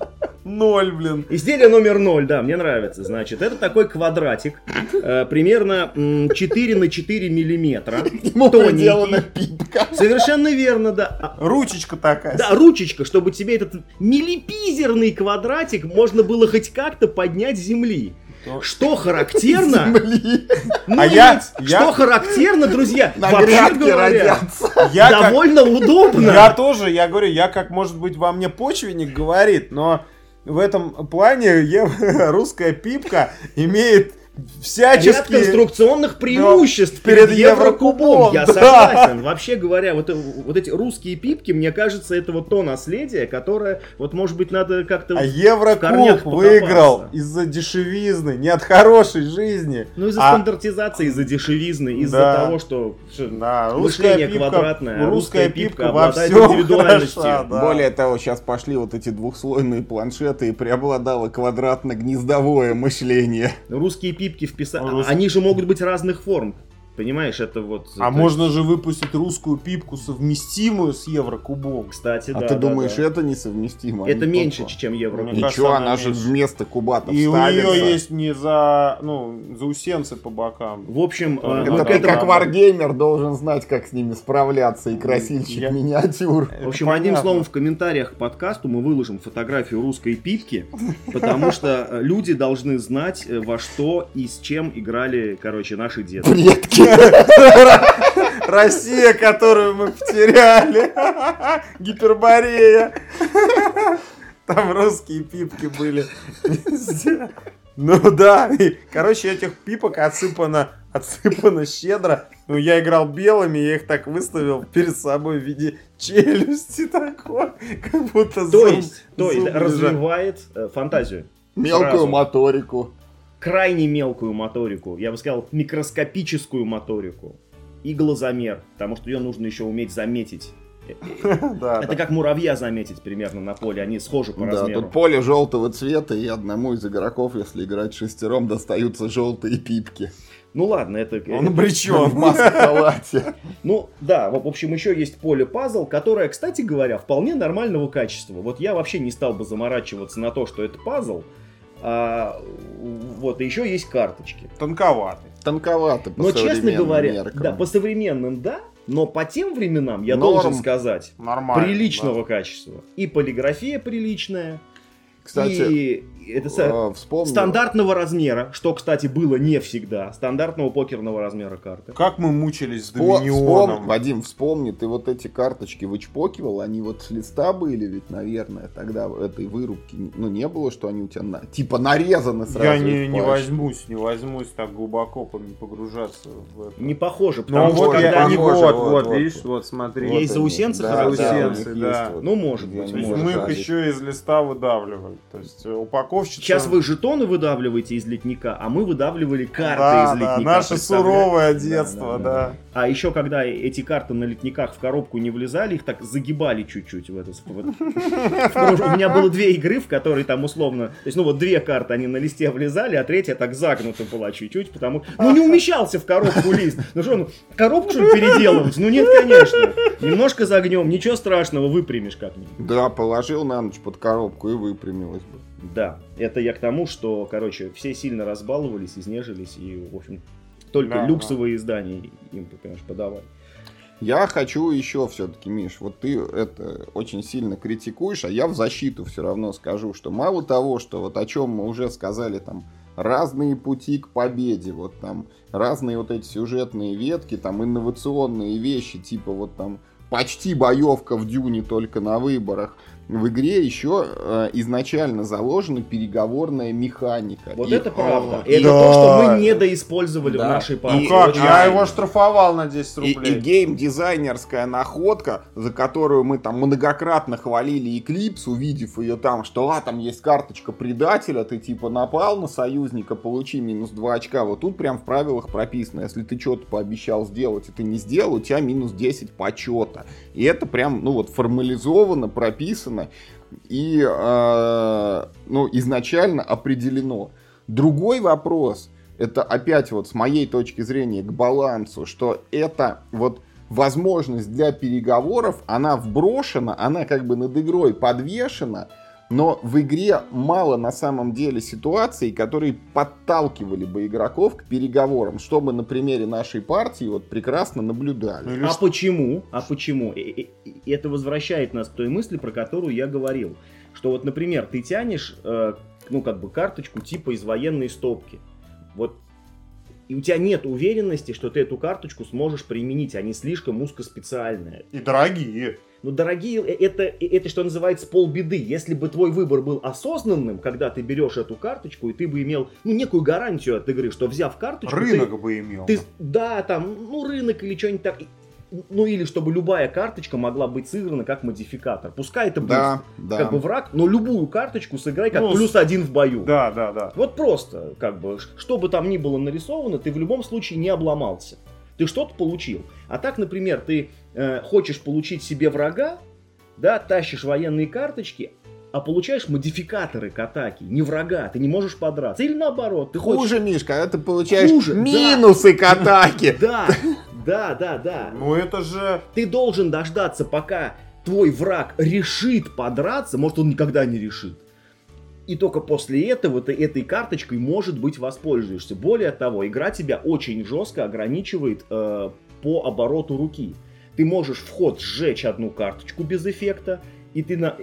ноль, блин. Изделие номер ноль, да, мне нравится. Значит, это такой квадратик, э, примерно м, 4 на 4 миллиметра. Ему приделана пипка. Совершенно верно, да. А, Ручечка такая. Да, ручечка, чтобы тебе этот милипизерный квадратик можно было хоть как-то поднять с земли. То- Что характерно, Земли. ну, А я- нет, я- что характерно, друзья, На вообще говоря, родятся. Я как- довольно удобно. Я тоже, я говорю, я как, может быть, во мне почвенник говорит, но в этом плане русская пипка имеет Ряд всяческие... конструкционных преимуществ перед перед Еврокубом. Еврокубом, Я да. согласен. Вообще говоря, вот, э, вот эти русские пипки, мне кажется, это вот то наследие, которое, вот может быть, надо как-то... А Еврокуб выиграл из-за дешевизны, не от хорошей жизни. Ну, из-за А- стандартизации, из-за дешевизны, из-за Да. того, что Да, мышление русская пипка, квадратное, а русская пипка пипка во всем индивидуальностью. хороша, да. Более того, сейчас пошли вот эти двухслойные планшеты и преобладало квадратно-гнездовое мышление. русские пипки вписали. Рус- Они же могут быть разных форм. Понимаешь, это вот... А это- можно же выпустить русскую пипку совместимую с Еврокубом. Кстати, А да. ты да, думаешь, да. это несовместимо? Это меньше, только- чем евро. Мне кажется, Ничего, она она же вместо кубатов И у ставится. нее есть не за, ну, заусенцы по бокам. В общем, э, Это ты этому- как варгеймер должен знать, как с ними справляться, и красильщик Я- миниатюр. В общем, одним словом, в комментариях к подкасту мы выложим фотографию русской пипки, потому что э, люди должны знать, э, во что и с чем играли, короче, наши деды. Предки. Россия, которую мы потеряли. Гиперборея. Там русские пипки были. везде. Ну да, и, короче, этих пипок отсыпано, отсыпано щедро. Ну, я играл белыми, я их так выставил перед собой в виде челюсти такой, как будто То зуб- есть, то есть развивает э, фантазию. Мелкую Сразу. моторику. Крайне мелкую моторику, я бы сказал, микроскопическую моторику. И глазомер, потому что ее нужно еще уметь заметить. Э. Да, Это да. как муравья заметить примерно на поле, они схожи по Да, размеру. тут поле желтого цвета, и одному из игроков, если играть шестером, достаются желтые пипки. Ну ладно, это... Он В обречен. маск-халате. Ну да, в в общем, еще есть поле пазл, которое, кстати говоря, вполне нормального качества. Вот я вообще не стал бы заморачиваться на то, что это пазл. А, вот, и еще есть карточки. Тонковатый. Тонковато по Но, честно говоря, меркам. да, по современным, да, но по тем временам, я Норм. должен сказать, Нормально. приличного качества. И полиграфия приличная, Кстати, и это вспомнил. стандартного размера, что, кстати, было не всегда, стандартного покерного размера карты. Как мы мучились с Доминионом. вспом- Вадим, вспомни, ты вот эти карточки вычпокивал, они вот с листа были ведь, наверное, тогда этой вырубки, ну, не было, что они у тебя, на- типа, нарезаны сразу. Я не, не возьмусь, не возьмусь так глубоко погружаться в это. Не похоже, Ну потому что вот, когда они... похоже, вот, вот, вот, видишь, вот смотри. Есть Вот заусенцы они. характерные? Да, да, Заусенцы, есть да. вот, Ну, может быть, есть может мы их еще из листа выдавливали. То есть э, упаковщица... Сейчас вы жетоны выдавливаете из литника, а мы выдавливали карты да, из да, литника. наше суровое Да, детство, да, да. да. А еще когда эти карты на литниках в коробку не влезали, их так загибали чуть-чуть в это. У меня было две игры, в которые там условно, то есть ну вот две карты они на листе влезали, а третья так загнута была чуть-чуть, потому ну не умещался в коробку лист. Ну что, ну коробку что переделывать? Ну нет, конечно. Немножко загнем, ничего страшного, выпрямишь как-нибудь. Да, положил на ночь под коробку и выпрямилась бы. Да, это я к тому, что, короче, все сильно разбаловались, изнежились, и, в общем, только Да, люксовые издания им, понимаешь, подавали. Я хочу еще все-таки, Миш, вот ты это очень сильно критикуешь, а я в защиту все равно скажу, что мало того, что вот о чем мы уже сказали, там разные пути к победе, вот там разные вот эти сюжетные ветки, там инновационные вещи, типа вот там почти боевка в Дюне только на выборах. В игре еще э, изначально заложена переговорная механика. Вот И- это правда. и- это да. то, что мы недоиспользовали Да. в нашей И- Ну партии. как, Очень я его штрафовал на 10 И, рублей. и гейм-дизайнерская находка, за которую мы там многократно хвалили Eclipse, увидев ее там, что а, там есть карточка предателя, ты типа напал на союзника, получи минус 2 очка. Вот тут прям в правилах прописано, если ты что-то пообещал сделать, и ты не сделал, у тебя минус 10 почета. И это прям, ну вот, формализовано, прописано и, э, ну, изначально определено. Другой вопрос, это опять вот с моей точки зрения к балансу, что это вот возможность для переговоров, она вброшена, она как бы над игрой подвешена, Но в игре мало на самом деле ситуаций, которые подталкивали бы игроков к переговорам, чтобы на примере нашей партии вот прекрасно наблюдали. Ну, а почему? А почему? Это возвращает нас к той мысли, про которую я говорил. Что вот, например, ты тянешь, э, ну, как бы карточку типа из военной стопки. Вот и у тебя нет уверенности, что ты эту карточку сможешь применить, они слишком узкоспециальные. И дорогие. Ну, дорогие, э, это, э, это что называется полбеды. Если бы твой выбор был осознанным, когда ты берешь эту карточку, и ты бы имел, ну, некую гарантию от игры, что взяв карточку... Рынок ты, бы имел. Ты, да, там, ну, рынок или что-нибудь так. Ну, или чтобы любая карточка могла быть сыграна как модификатор. Пускай это будет да, да. как бы враг, но любую карточку сыграй как ну, плюс один в бою. Да, да, да. Вот просто, как бы, что бы там ни было нарисовано, ты в любом случае не обломался. Ты что-то получил. А так, например, ты э, хочешь получить себе врага, да, тащишь военные карточки, а получаешь модификаторы к атаке, не врага, ты не можешь подраться. Или наоборот, ты Хуже, хочешь... Миш, когда ты получаешь Хуже, минусы да. к атаке. Да, да, да, да. Ну это же... Ты должен дождаться, пока твой враг решит подраться, может он никогда не решит. И только после этого ты этой карточкой, может быть, воспользуешься. Более того, игра тебя очень жестко ограничивает э, по обороту руки ты можешь в ход сжечь одну карточку без эффекта, и ты, на,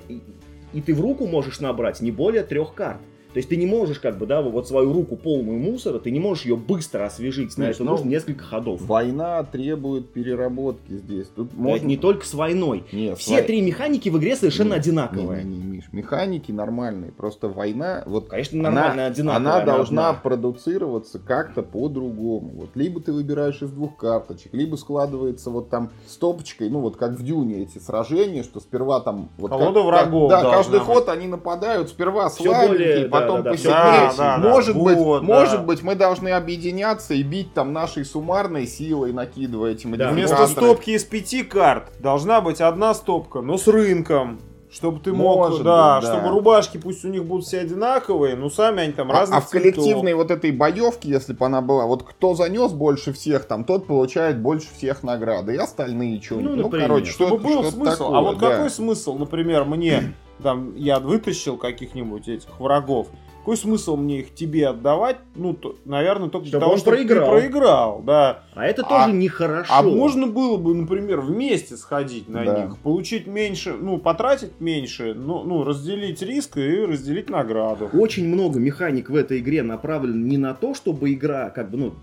и ты в руку можешь набрать не более трех карт. То есть ты не можешь, как бы, да, вот свою руку полную мусора, ты не можешь ее быстро освежить. На это ну, нужно несколько ходов. Война требует переработки здесь. Тут можно... Это не только с войной. Нет, Все вой... три механики в игре совершенно не, одинаковые. Не, не, не, Миш, механики нормальные. Просто война, вот Конечно, нормальная, она, одинаковая. Она, должна одна. продуцироваться как-то по-другому. Вот либо ты выбираешь из двух карточек, либо складывается вот там стопочкой, ну вот как в Дюне эти сражения, что сперва там... Вот Колода как, врагов. Как, да, каждый быть. ход они нападают, сперва слабенькие, потом да, посильнее. Да, да, может да, быть, вот, может да. быть, мы должны объединяться и бить там нашей суммарной силой, накидывая эти да. Вместо стопки из пяти карт должна быть одна стопка, но с рынком. Чтобы ты мог, Может да, быть, да, чтобы рубашки пусть у них будут все одинаковые, но сами они там разные. А, а в коллективной вот этой боевке, если бы она была, вот кто занес больше всех, там тот получает больше всех награды, и остальные что-нибудь. Ну, ну короче, что Чтобы был что смысл. Такое, а вот да. какой смысл, например, мне, там, я вытащил каких-нибудь этих врагов, какой смысл мне их тебе отдавать? Ну, то, наверное, только для Чтобы того, он чтобы проиграл. ты проиграл, да. А это А- тоже нехорошо. А можно было бы, например, вместе сходить на Да. них, получить меньше, ну, потратить меньше, ну, ну, разделить риск и разделить награду. Очень много механик в этой игре направлено не на то, чтобы игра как бы, ну,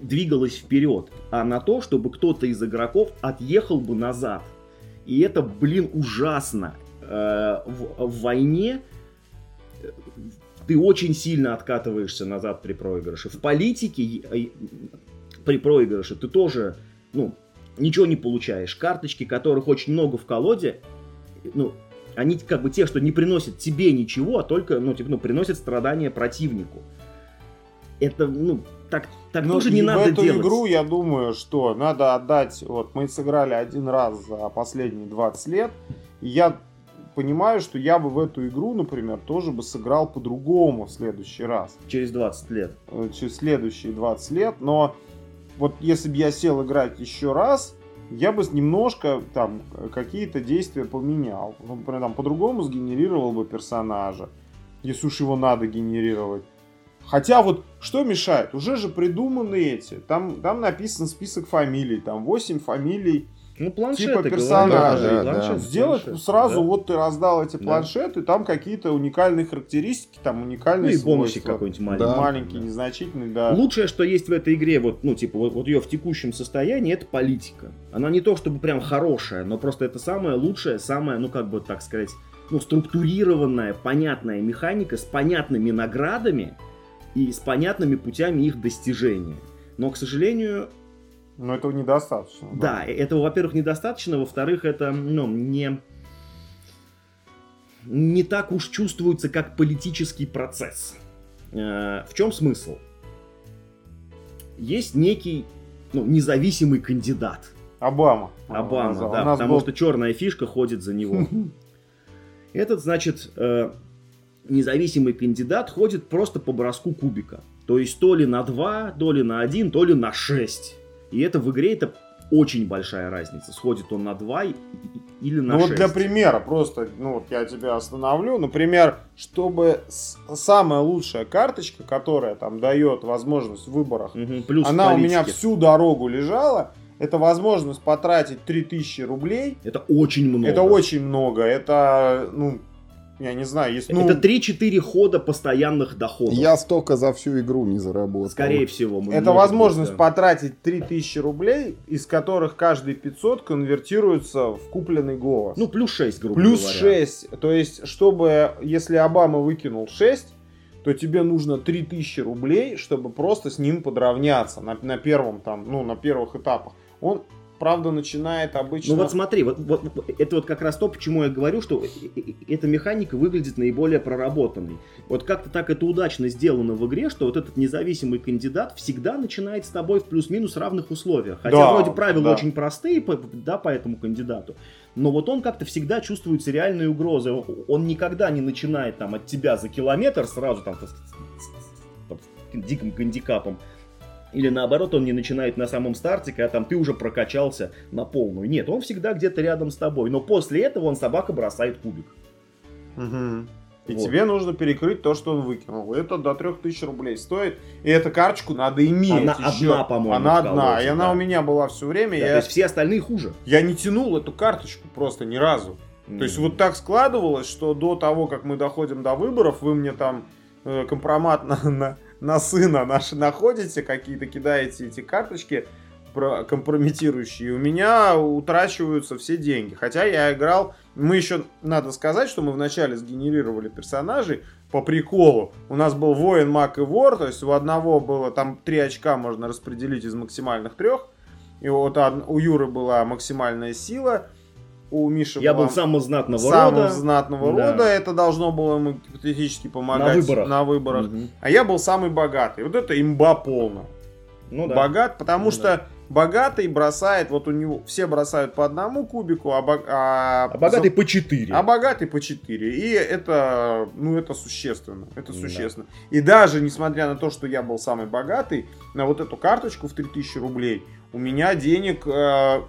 двигалась вперед, а на то, чтобы кто-то из игроков отъехал бы назад. И это, блин, ужасно. Э, В, в войне ты очень сильно откатываешься назад при проигрыше. В политике при проигрыше ты тоже, ну, ничего не получаешь. Карточки, которых очень много в колоде, ну, они как бы те, что не приносят тебе ничего, а только, ну, типа, ну, приносят страдания противнику. Это, ну, так, так тоже не надо в эту делать. игру, я думаю, что надо отдать... Вот мы сыграли один раз за последние 20 лет, и я понимаю, что я бы в эту игру, например, тоже бы сыграл по-другому в следующий раз. Через 20 лет. э, через следующие 20 лет, но вот если бы я сел играть еще раз, я бы немножко там какие-то действия поменял. Ну, Например, там по-другому сгенерировал бы персонажа, если уж его надо генерировать. Хотя вот что мешает? Уже же придуманы эти. Там, там написан список фамилий, там 8 фамилий. Ну, планшеты, Типа персонажей, да, да. планшет, Сделать планшет, сразу, да. вот ты раздал эти Да. планшеты, там какие-то уникальные характеристики, там Ну уникальные и бонусик какой-нибудь маленький. Да. Маленький, незначительный, да. Лучшее, что есть в этой игре, вот, ну, типа, вот, вот ее в текущем состоянии, это политика. Она не то чтобы прям хорошая, но просто это самая лучшая, самая, ну, как бы, так сказать, ну, структурированная, понятная механика с понятными наградами и с понятными путями их достижения. Но, к сожалению, Но этого недостаточно. да, этого, во-первых, недостаточно, во-вторых, это, ну, не не так уж чувствуется, как политический процесс. Э, В чем смысл? Есть некий ну, независимый кандидат. Обама. Обама, назвал. да, потому был- что черная фишка ходит за него. Этот, значит, э, независимый кандидат ходит просто по броску кубика. То есть то ли на 2, то ли на 1, то ли на 6. И это в игре это очень большая разница, сходит он на 2 или на ну 6. вот для примера, просто, ну вот я тебя остановлю. Например, чтобы самая лучшая карточка, которая там дает возможность в выборах, Мгм, плюс она у меня всю дорогу лежала, это возможность потратить 3000 рублей. Это очень много. Это очень много. Это, ну, я не знаю, есть, ну, Это 3-4 хода постоянных доходов. Я столько за всю игру не заработал. Скорее всего. мы- это возможность быть, да. потратить 3000 рублей, из которых каждые 500 конвертируются в купленный голос. Ну, плюс 6, грубо Плюс говоря. 6. То есть, чтобы, если Обама выкинул 6, то тебе нужно 3000 рублей, чтобы просто с ним подравняться на, на первом там, ну, на первых этапах. Он, правда, начинает обычно... Ну вот смотри, вот, вот- вот это вот как раз то, почему я говорю, что э- э- эта механика выглядит наиболее проработанной. Вот как-то так это удачно сделано в игре, что вот этот независимый кандидат всегда начинает с тобой в плюс-минус равных условиях. Хотя Да, вроде правила да. очень простые, по- да, по этому кандидату. Но вот он как-то всегда чувствуется реальной угрозой. Он- никогда не начинает там от тебя за километр сразу там, там, диким гандикапом. Или наоборот, он не начинает на самом старте, когда там ты уже прокачался на полную. Нет, он всегда где-то рядом с тобой. Но после этого он собака бросает кубик. Мгм. И Вот. тебе нужно перекрыть то, что он выкинул. Это до 3000 рублей стоит. И эту карточку надо иметь Она еще. одна, по-моему, Она одна. колоде, и она да. у меня была все время. Да, я, То есть все остальные хуже. я не тянул эту карточку просто ни разу. То есть вот так складывалось, что до того, как мы доходим до выборов, вы мне там э, компромат на, на, на сына наши находите, какие-то кидаете эти карточки про- компрометирующие, у меня утрачиваются все деньги. Хотя я играл, мы еще, надо сказать, что мы вначале сгенерировали персонажей по приколу. У нас был воин, маг и вор, то есть у одного было там три очка можно распределить из максимальных трех. И вот у Юры была максимальная сила, у Миши Я была был самого знатного самого рода. знатного Да. рода. Это должно было ему гипотетически помогать выборах. на выборах. Мгм. А я был самый богатый. Вот это имба полная. Ну да. Богат, потому Ну что богатый бросает, вот у него все бросают по одному кубику, а, бог- а- А богатый по 4. а богатый по 4. И это, ну, это существенно. Это Да. существенно. И даже несмотря на то, что я был самый богатый, на вот эту карточку в 3000 рублей у меня денег э,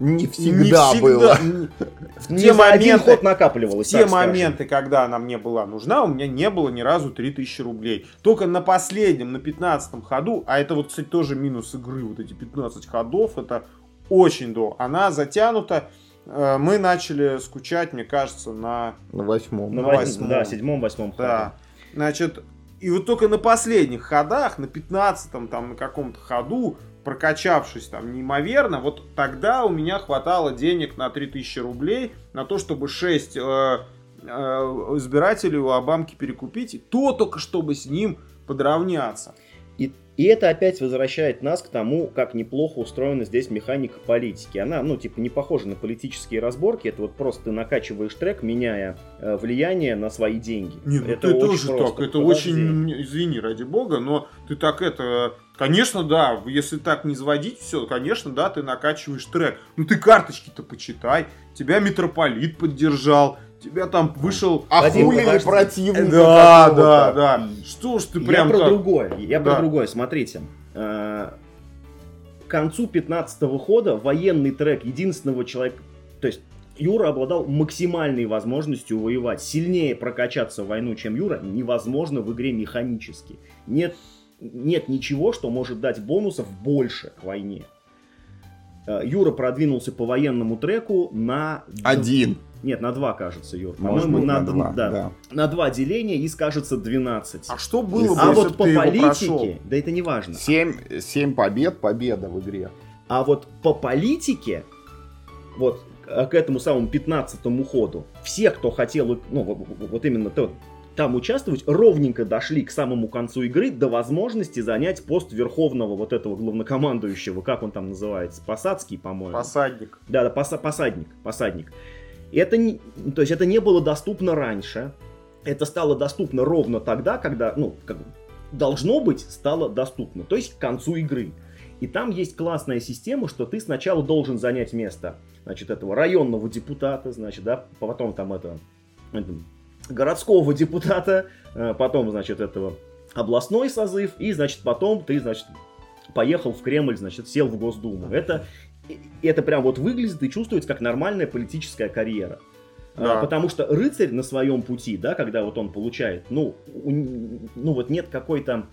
Не не всегда было. в Не те за один моменты- ход накапливалось. в те скажем. моменты, когда она мне была нужна, у меня не было ни разу 3000 рублей. Только на последнем, на 15 ходу, а это вот, кстати, тоже минус игры, вот эти 15 ходов, это очень до. Она затянута. Э, Мы начали скучать, мне кажется, на... На восьмом. На на восьм- восьмом. Да, седьмом, восьмом Да. Значит, и вот только на последних ходах, на 15 там, на каком-то ходу, прокачавшись там неимоверно, вот тогда у меня хватало денег на 3000 рублей, на то, чтобы 6 э, э, избирателей у Обамки перекупить, и то только чтобы с ним подравняться. И, и это опять возвращает нас к тому, как неплохо устроена здесь механика политики. Она, ну, типа, не похожа на политические разборки. Это вот просто ты накачиваешь трек, меняя э, влияние на свои деньги. Нет, ну это ты очень тоже просто. так, это Подожди. очень, извини, ради бога, но ты так это, конечно, да, если так не заводить все, конечно, да, ты накачиваешь трек. Ну ты карточки-то почитай, тебя митрополит поддержал, тебя там вышел... Подожди. противника Да, да, да. Что ж ты Я прям про так- другое. Я Да. про другое. Смотрите. Э, К концу 15 хода военный трек единственного человека... То есть Юра обладал максимальной возможностью воевать. Сильнее прокачаться в войну, чем Юра, невозможно в игре механически. Нет, нет ничего, что может дать бонусов больше к войне. Э, Юра продвинулся по военному треку на... Один. Нет, на два, кажется, Юр. По-моему, на, на два, да. да. на два деления и, скажется, 12. А что было бы, А если вот по политике, прошел? да это не важно. Семь, семь побед, победа в игре. А вот по политике, вот к к этому самому 15-му ходу, все, кто хотел, ну, вот, вот именно то- там участвовать, ровненько дошли к самому концу игры до возможности занять пост верховного вот этого главнокомандующего, как он там называется, Посадский, по-моему. Посадник. Да, да, поса- посадник, посадник. Это не, то есть это не было доступно раньше. Это стало доступно ровно тогда, когда, ну, как должно быть, стало доступно. То есть к концу игры. И там есть классная система, что ты сначала должен занять место, значит, этого районного депутата, значит, да, потом там это, это, городского депутата, э, потом, значит, этого областной созыв, и, значит, потом ты, значит, поехал в Кремль, значит, сел в Госдуму. Это это прям вот выглядит и чувствуется как нормальная политическая карьера. А, Да. Потому что рыцарь на своем пути, да, когда вот он получает, ну, у- ну вот нет какой-то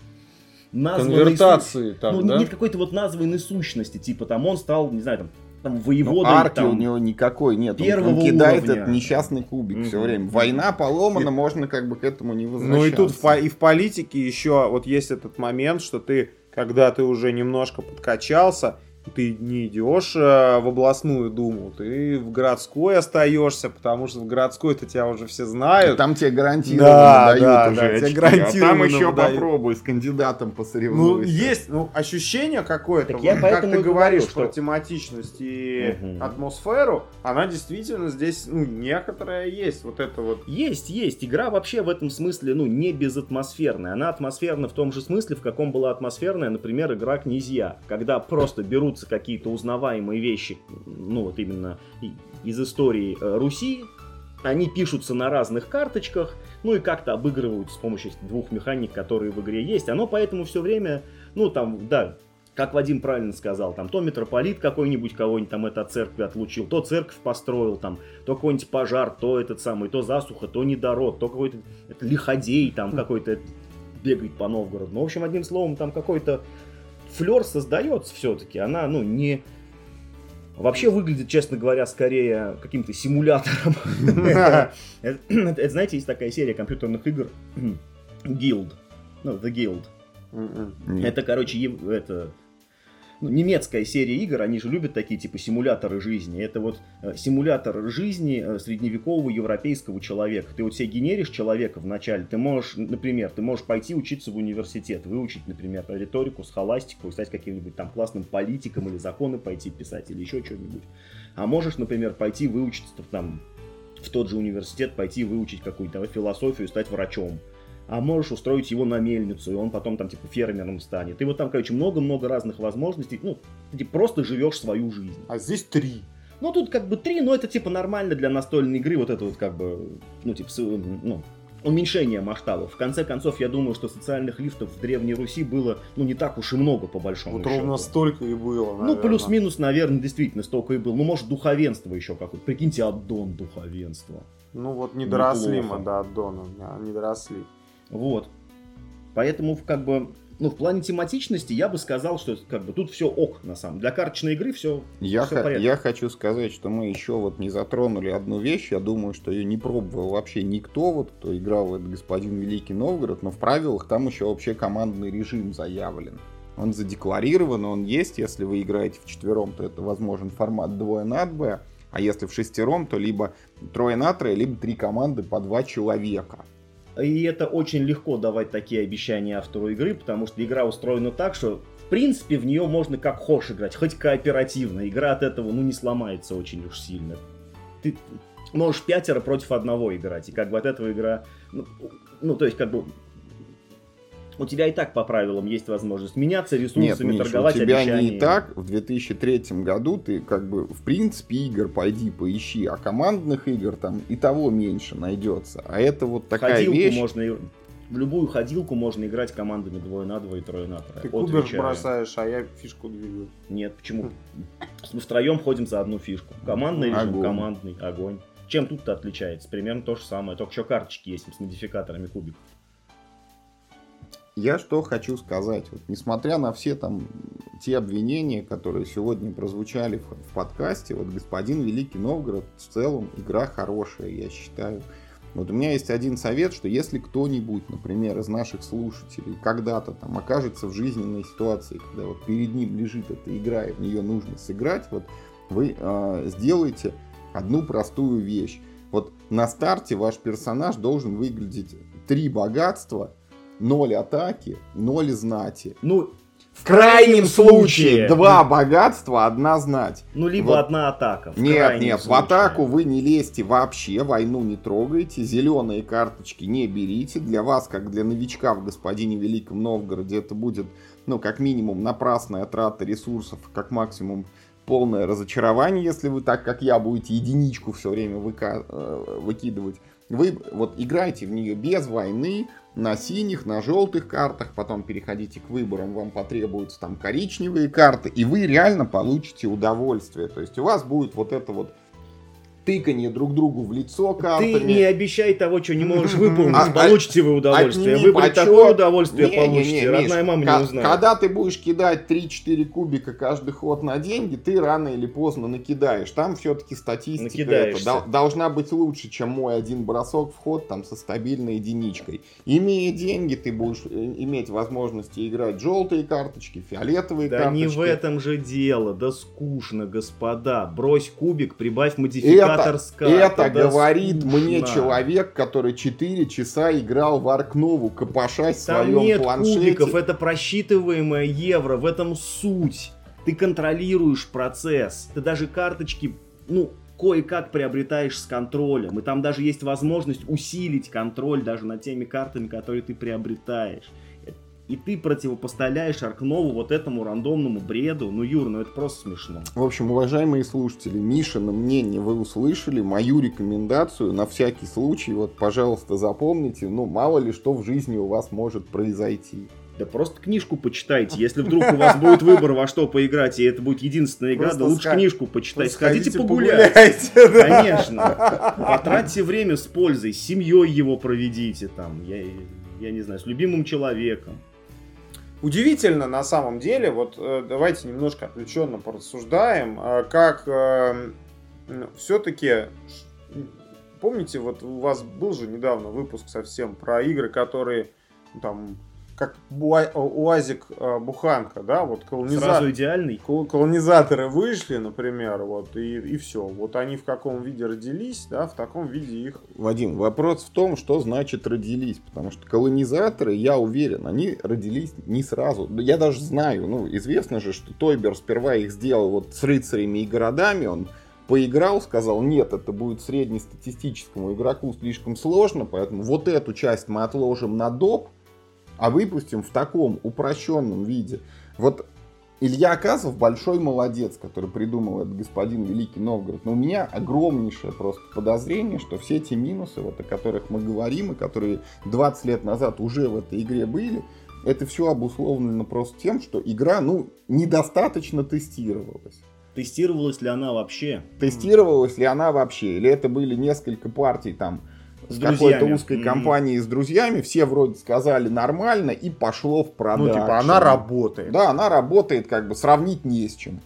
названной Конвертации су- там, ну, да? нет какой-то вот названной сущности, типа там он стал, не знаю, там, там Ну, воеводой, арки там, у него никакой нет. Он- первого он кидает уровня. этот несчастный кубик все Мгм. время. Война поломана, можно как бы к этому не возвращаться. Ну и тут в, и в политике еще вот есть этот момент, что ты, когда ты уже немножко подкачался, ты не идешь э, в областную думу, ты в городской остаешься, потому что в городской-то тебя уже все знают. Там тебе гарантированно Да, дают да, уже да, тебе очки, гарантированно А там еще выдают. попробуй с кандидатом Ну, посоревнуйся. есть ну, ощущение какое-то, Так я вот как поэтому ты и говорю, говоришь что- про тематичность и Мгм. атмосферу, она действительно здесь, ну, некоторая есть, вот это вот. Есть, есть. Игра вообще в этом смысле, ну, не безатмосферная. Она атмосферна в том же смысле, в каком была атмосферная, например, игра «Князья». Когда просто берутся какие-то узнаваемые вещи, ну, вот именно из истории э, Руси, они пишутся на разных карточках, ну и как-то обыгрывают с помощью двух механик, которые в игре есть. Оно поэтому все время, ну, там, да, как Вадим правильно сказал, там то митрополит какой-нибудь кого-нибудь там это от церкви отлучил, то церковь построил там, то какой-нибудь пожар, то этот самый, то засуха, то недород, то какой-то лиходей там какой-то бегает по Новгороду. Ну, в общем, одним словом, там какой-то флер создается все-таки. Она, ну, не... Вообще выглядит, честно говоря, скорее каким-то симулятором. Это, знаете, есть такая серия компьютерных игр Guild. Ну, The Guild. М-м. Это, короче, это ну, немецкая серия игр, они же любят такие типа симуляторы жизни. Это вот э, симулятор жизни э, средневекового европейского человека. Ты вот себе генеришь человека вначале, ты можешь, например, ты можешь пойти учиться в университет, выучить, например, риторику, схоластику, стать каким-нибудь там классным политиком или законы пойти писать или еще что-нибудь. А можешь, например, пойти выучиться там в тот же университет, пойти выучить какую-то философию, стать врачом а можешь устроить его на мельницу, и он потом там типа фермером станет. И вот там, короче, много-много разных возможностей. Ну, ты типа, просто живешь свою жизнь. А здесь три. Ну, тут как бы три, но это типа нормально для настольной игры. Вот это вот как бы, ну, типа, с- ну, уменьшение масштабов. В конце концов, я думаю, что социальных лифтов в Древней Руси было, ну, не так уж и много, по большому Вот счету. ровно столько и было, Ну, наверное. плюс-минус, наверное, действительно столько и было. Ну, может, духовенство еще какое-то. Прикиньте, аддон духовенства. Ну вот не доросли мы до аддона, не доросли. Вот. Поэтому, как бы, ну, в плане тематичности я бы сказал, что как бы тут все ок, на самом Для карточной игры все, Я, всё ха- в порядке. я хочу сказать, что мы еще вот не затронули одну вещь. Я думаю, что ее не пробовал вообще никто, вот, кто играл в этот господин Великий Новгород, но в правилах там еще вообще командный режим заявлен. Он задекларирован, он есть. Если вы играете в четвером, то это возможен формат двое на двое. А если в шестером, то либо трое на трое, либо три команды по два человека. И это очень легко давать такие обещания автору игры, потому что игра устроена так, что в принципе в нее можно как хочешь играть, хоть кооперативно. Игра от этого ну не сломается очень уж сильно. Ты можешь пятеро против одного играть, и как бы от этого игра... Ну, ну, то есть как бы... У тебя и так по правилам есть возможность меняться Нет, ресурсами, Миш, у торговать тебя не обещаниями. так. В 2003 году ты как бы в принципе игр пойди поищи, а командных игр там и того меньше найдется. А это вот такая ходилку вещь. можно и- в любую ходилку можно играть командами двое на двое и трое на трое. Ты кубер бросаешь, а я фишку двигаю. Нет, почему? Мы втроем ходим за одну фишку. Командный режим, Огонь. командный, огонь. Чем тут-то отличается? Примерно то же самое, только еще карточки есть с модификаторами кубиков. Я что хочу сказать. Вот, несмотря на все там те обвинения, которые сегодня прозвучали в, в подкасте, вот господин Великий Новгород в целом игра хорошая, я считаю. Вот у меня есть один совет, что если кто-нибудь, например, из наших слушателей когда-то там окажется в жизненной ситуации, когда вот перед ним лежит эта игра и в нее нужно сыграть, вот вы э, сделаете одну простую вещь. Вот на старте ваш персонаж должен выглядеть три богатства, ноль атаки, ноль знати. Ну, В крайнем случае два богатства, одна знать. ну либо Вот. одна атака. в Нет, нет, в случае. атаку вы не лезьте вообще, войну не трогайте, зеленые карточки не берите. Для вас, как для новичка в господине Великом Новгороде, это будет, ну, как минимум, напрасная трата ресурсов, как максимум полное разочарование, если вы так, как я, будете единичку все время выка- э, выкидывать. Вы вот играете в нее без войны, на синих, на желтых картах, потом переходите к выборам, вам потребуются там коричневые карты, и вы реально получите удовольствие. То есть у вас будет вот это вот тыканье друг другу в лицо картами. Ты не обещай того, что не можешь выполнить. А- Получите вы удовольствие. отними почет. такое удовольствие получите. Родная мама не узнает. Когда ты будешь кидать 3-4 кубика каждый ход на деньги, ты рано или поздно накидаешь. Там все-таки статистика это должна быть лучше, чем мой один бросок в ход там со стабильной единичкой. Имея деньги, ты будешь э, иметь возможности играть желтые карточки, фиолетовые Да карточки. не в этом же дело, да скучно, господа. Брось кубик, прибавь модификатор Это, это да говорит скучно. мне человек, который 4 часа играл в Аркнову, копошась в Там своем нет планшете. кубиков, это просчитываемое евро, в этом суть. Ты контролируешь процесс, ты даже карточки, ну, кое-как приобретаешь с контролем, и там даже есть возможность усилить контроль даже над теми картами, которые ты приобретаешь. И ты противопоставляешь Аркнову вот этому рандомному бреду. Ну, Юр, ну это просто смешно. В общем, уважаемые слушатели, Мишина мнение вы услышали, мою рекомендацию на всякий случай, вот, пожалуйста, запомните, ну, мало ли что в жизни у вас может произойти. Да просто книжку почитайте. Если вдруг у вас будет выбор во что поиграть, и это будет единственная игра, Просто да лучше ска- книжку почитайте. Сходите сходите погулять. погуляйте, да. Конечно. Потратьте время с пользой, с семьей его проведите там, я, я не знаю, с любимым человеком. Удивительно на самом деле, вот э, давайте немножко отвлеченно порассуждаем, э, как все-таки, помните, вот у вас был же недавно выпуск совсем про игры, которые ну, там, как Буа- УАЗик э, Буханка, да, вот колонизатор. Сразу идеальный. Кол- колонизаторы вышли, например, вот, и, и все. Вот они в каком виде родились, да, в таком виде их... Вадим, вопрос в том, что значит родились, потому что колонизаторы, я уверен, они родились не сразу. Да Я даже знаю, ну, известно же, что Тойбер сперва их сделал вот с рыцарями и городами, он поиграл, сказал, нет, это будет среднестатистическому игроку слишком сложно, поэтому вот эту часть мы отложим на доп, а выпустим в таком упрощенном виде. Вот Илья Аказов большой молодец, который придумал этот господин Великий Новгород. Но у меня огромнейшее просто подозрение, что все те минусы, вот, о которых мы говорим, и которые 20 лет назад уже в этой игре были, это все обусловлено просто тем, что игра, ну, недостаточно тестировалась. Тестировалась ли она вообще? Тестировалась ли она вообще? Или это были несколько партий там С какой-то узкой компанией с друзьями, все вроде сказали нормально, и пошло в Ну, продажу. типа, она работает. Да, она работает, как бы сравнить не с чем.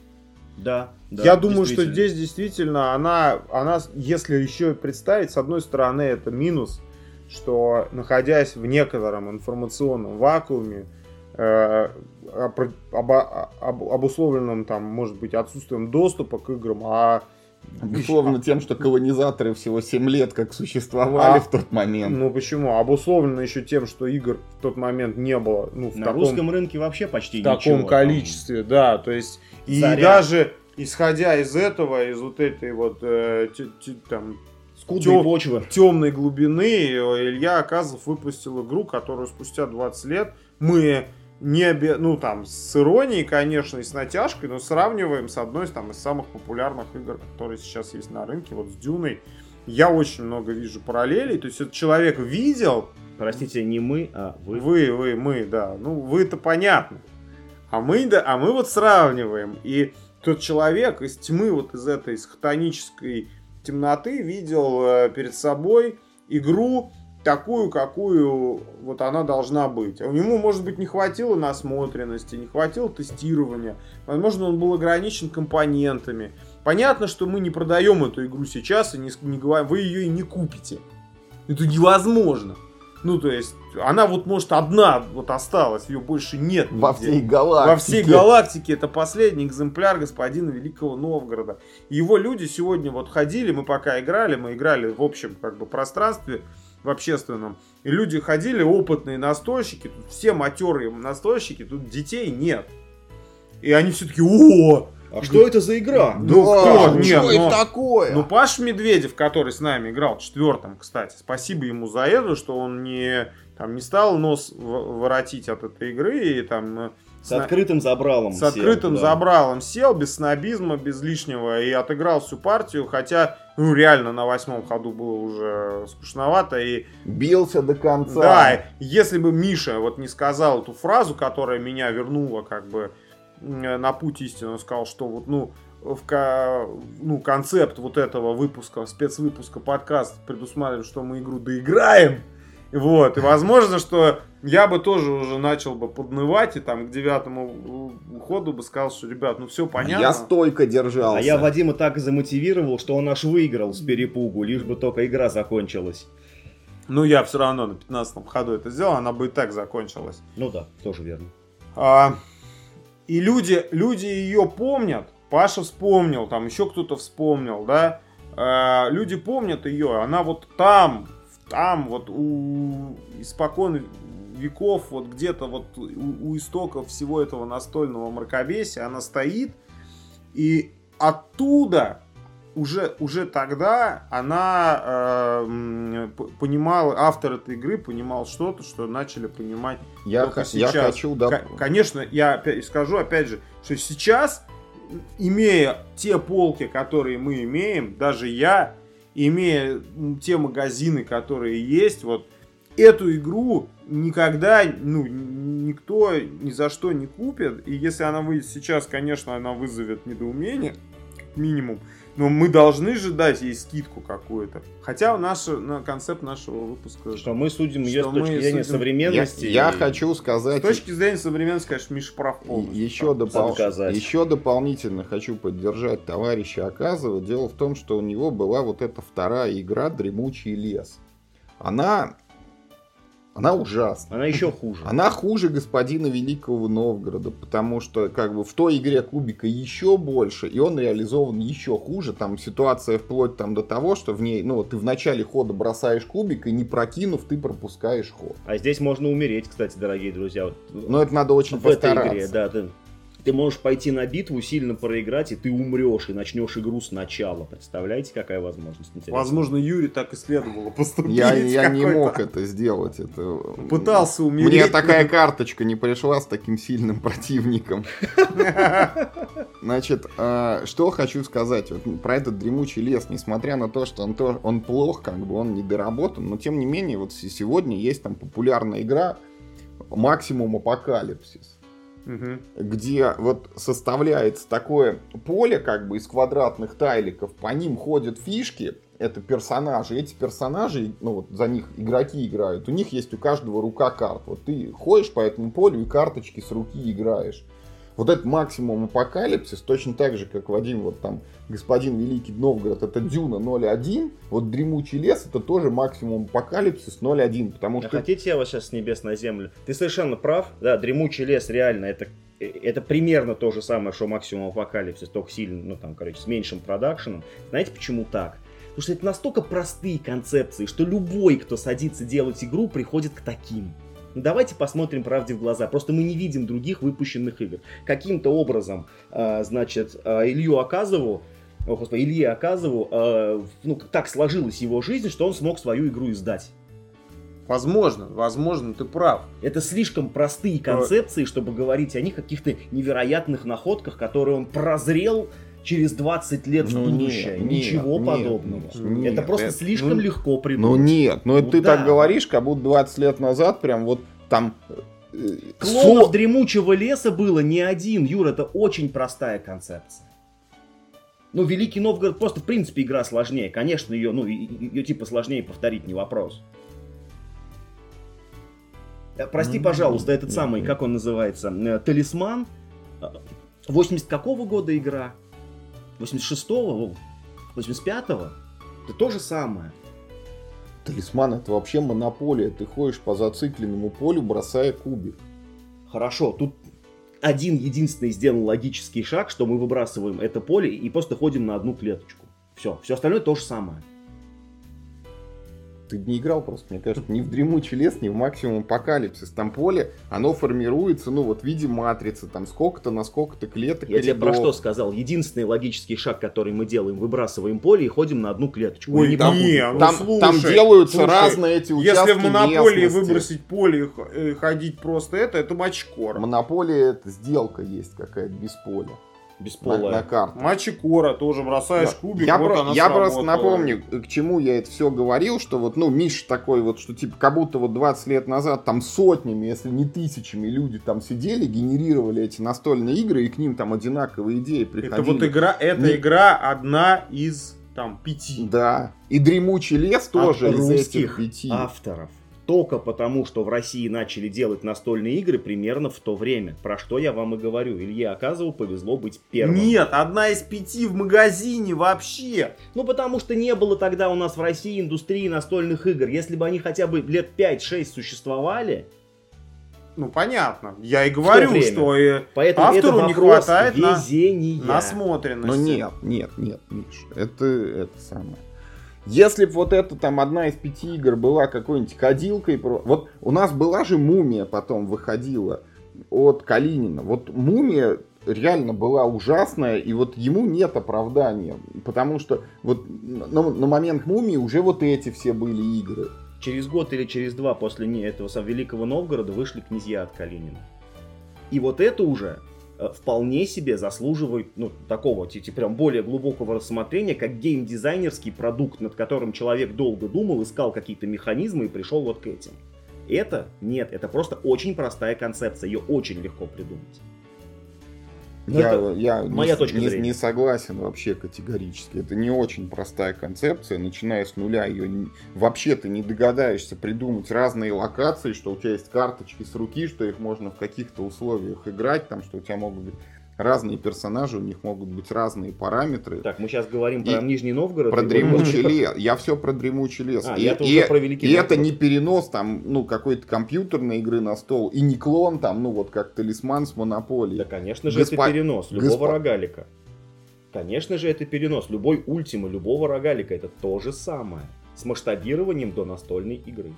Да. да, Я думаю, что здесь действительно она, она, если еще представить, с одной стороны, это минус, что находясь в некотором информационном вакууме, э, опро- обо- об- обусловленном там, может быть, отсутствием доступа к играм, а Безусловно, тем, что колонизаторы всего 7 лет как существовали А, в тот момент. ну почему? Обусловлено еще тем, что игр в тот момент не было, ну в На таком, русском рынке вообще почти в таком ничего. там. количестве, да, то есть и Заря. даже исходя из этого, из вот этой вот э, те- те- там почвы. темной глубины Илья Аказов выпустил игру, которую спустя 20 лет мы не обе- ну там с иронией, конечно, и с натяжкой, но сравниваем с одной из там из самых популярных игр, которые сейчас есть на рынке, вот с Дюной. Я очень много вижу параллелей, то есть этот человек видел, Простите, не мы, а вы. вы, вы, мы, да, ну вы-то понятно, а мы, да, а мы вот сравниваем, и тот человек из тьмы, вот из этой из хтонической темноты видел э, перед собой игру такую, какую вот она должна быть. А у него, может быть, не хватило насмотренности, не хватило тестирования. Возможно, он был ограничен компонентами. Понятно, что мы не продаем эту игру сейчас и не, не говорим, вы ее и не купите. Это невозможно. Ну, то есть, она вот, может, одна вот осталась, ее больше нет. Во нигде. всей галактике. Во всей галактике это последний экземпляр господина Великого Новгорода. Его люди сегодня вот ходили, мы пока играли, мы играли в общем как бы пространстве, в общественном. И люди ходили, опытные настольщики, тут все матерые настольщики, тут детей нет. И они все таки о А что это за игра? Ну, Да, кто? Нет, что но- это такое? Ну, Паш Медведев, который с нами играл четвертым, кстати, спасибо ему за это, что он не, там, не стал нос воротить от этой игры и там э, С открытым забралом с сел, открытым да. забралом сел, без снобизма, без лишнего, и отыграл всю партию, хотя, ну, реально на восьмом ходу было уже скучновато, и Бился до конца. да, если бы Миша вот не сказал эту фразу, которая меня вернула как бы м, на путь истины, он сказал, что вот, ну, в ка- ну, концепт вот этого выпуска, спецвыпуска подкаста предусматривает, что мы игру доиграем. Вот, и возможно, что я бы тоже уже начал бы поднывать, и там к девятому ходу бы сказал, что, ребят, ну все понятно. Я стойко держался. А я Вадима так замотивировал, что он аж выиграл с перепугу, лишь бы только игра закончилась. Ну, я все равно на 15 ходу это сделал, она бы и так закончилась. Ну да, тоже верно. А, и люди, люди ее помнят. Паша вспомнил, там еще кто-то вспомнил, да. А, люди помнят ее. Она вот там, там вот у испокон веков, вот где-то вот у, у истоков всего этого настольного мракобесия, она стоит. И оттуда уже, уже тогда она э, понимала, автор этой игры понимал что-то, что начали понимать я, только х- я сейчас. хочу... да, Ко- Конечно, я опять скажу опять же, что сейчас, имея те полки, которые мы имеем, даже я, имея те магазины, которые есть, вот эту игру никогда, ну, никто ни за что не купит. И если она выйдет сейчас, конечно, она вызовет недоумение, минимум. Но мы должны же дать ей скидку какую-то. Хотя наш, на концепт нашего выпуска... Что мы судим ее Что с точки зрения судим- я, современности. я и- хочу С сказать... точки зрения современности, конечно, Миша прав И полностью. еще, допол- еще дополнительно хочу поддержать товарища Аказова. Дело в том, что у него была вот эта вторая игра «Дремучий лес». Она, она ужасна. Она еще хуже. Она хуже господина Великого Новгорода, потому что как бы в той игре кубика еще больше, и он реализован еще хуже. Там ситуация вплоть там до того, что в ней, ну, ты в начале хода бросаешь кубик, и не прокинув, ты пропускаешь ход. А здесь можно умереть, кстати, дорогие друзья. Вот Но это надо очень в этой постараться. игре, да, ты, ты можешь пойти на битву, сильно проиграть, и ты умрешь, и начнешь игру сначала. Представляете, какая возможность? интересная? Возможно, Юрий так и следовало поступить. Я, я не мог это сделать. Это... Пытался умереть. Мне такая карточка не пришла с таким сильным противником. Значит, а, что хочу сказать вот про этот дремучий лес. Несмотря на то, что он, тоже, он плох, как бы он недоработан, но тем не менее, вот сегодня есть там популярная игра Максимум Апокалипсис Мгм. где вот составляется такое поле как бы из квадратных тайликов, по ним ходят фишки, это персонажи, эти персонажи, ну вот за них игроки играют, у них есть у каждого рука карт, вот ты ходишь по этому полю и карточки с руки играешь. Вот этот максимум апокалипсис, точно так же, как Вадим, вот там, господин Великий Новгород, это Дюна 0.1, вот Дремучий лес, это тоже максимум апокалипсис 0.1, потому А что... хотите я вас сейчас с небес на землю? Ты совершенно прав. Да, дремучий лес реально это это примерно то же самое, что максимум апокалипсис, только сильно, ну там, короче, с меньшим продакшеном. Знаете почему так? Потому что это настолько простые концепции, что любой, кто садится делать игру, приходит к таким. Давайте посмотрим правде в глаза. Просто мы не видим других выпущенных игр. Каким-то образом, а, значит, а, Илью Аказову, о, господи, Илье Аказову, а, ну, так сложилась его жизнь, что он смог свою игру издать. Возможно, возможно, ты прав. Это слишком простые концепции, чтобы говорить о них, о каких-то невероятных находках, которые он прозрел через 20 лет в Ну, будущее. нет, Ничего нет, подобного. нет, нет, это просто это- слишком ну, легко Ну придумать. нет, ну Ну ты да. так говоришь, как будто 20 лет назад прям вот там... э, Клонов со- дремучего леса было не один, Юр, это очень простая концепция. Ну, Великий Новгород просто, в принципе, игра сложнее. Конечно, ее, ну, ее типа сложнее повторить, не вопрос. Э, Прости, Ну, пожалуйста, этот самый, как он называется, э, Талисман. Э, 80 какого года игра? 86-го? 85-го? Это то же самое. Талисман это вообще монополия. Ты ходишь по зацикленному полю, бросая кубик. Хорошо, тут один единственный сделан логический шаг, что мы выбрасываем это поле и просто ходим на одну клеточку. Все, все остальное то же самое. Ты не играл просто, мне кажется, ни в Дремучий лес, ни в Максимум Апокалипсис. Там поле, оно формируется, ну вот в виде матрицы, там сколько-то на сколько-то клеток. Я тебе про что сказал? Единственный логический шаг, который мы делаем, выбрасываем поле и ходим на одну клеточку. Ой, не там- не, ну Там, слушай, там делаются слушай, разные эти участки Если в монополии местности. выбросить поле и э, ходить просто это, это мачкора. Монополия это сделка есть какая-то без поля. На, Бесполая. на карте. Мачекора тоже бросаешь кубик, я вот про- она я просто напомню, к чему я это все говорил, что вот, ну, Миша такой вот, что типа как будто вот 20 лет назад там сотнями, если не тысячами люди там сидели, генерировали эти настольные игры, и к ним там одинаковые идеи приходили. Это вот игра, эта Не- игра одна из там пяти. Да. И Дремучий лес тоже От из этих пяти. авторов. Только потому, что в России начали делать настольные игры примерно в то время. Про что я вам и говорю. Илье Аказову повезло быть первым. Нет, одна из пяти в магазине вообще. Ну, потому что не было тогда у нас в России индустрии настольных игр. Если бы они хотя бы лет 5-6 существовали, Ну понятно. Я и говорю, что э, поэтому Автору это не хватает на- насмотренности. Но нет, нет, нет, Миш, это, это самое. Если бы вот эта там одна из пяти игр была какой-нибудь ходилкой, вот у нас была же мумия потом выходила от Калинина. Вот мумия реально была ужасная, и вот ему нет оправдания, потому что вот на, на момент мумии уже вот эти все были игры. Через год или через два после этого сам Великого Новгорода вышли князья от Калинина. И вот это уже вполне себе заслуживает ну, такого, типа, прям более глубокого рассмотрения, как геймдизайнерский продукт, над которым человек долго думал, искал какие-то механизмы и пришел вот к этим. Это нет, это просто очень простая концепция, ее очень легко придумать. Ну, я я моя не, точка не- зрения. не согласен вообще категорически. Это не очень простая концепция. Начиная с нуля, ее не- вообще ты не догадаешься придумать разные локации, что у тебя есть карточки с руки, что их можно в каких-то условиях играть, там, что у тебя могут быть разные персонажи, у них могут быть разные параметры. Так, мы сейчас говорим И про Нижний Новгород. Про дремучий лес. Я все про дремучий лес. А, и я-то и- про Великий и это не перенос там, ну, какой-то компьютерной игры на стол, и не клон там, ну, вот как талисман с монополией. Да, конечно же, Госпо- это перенос любого госпо- рогалика. Конечно же, это перенос. Любой ультима, любого рогалика это то же самое. С масштабированием до настольной игры.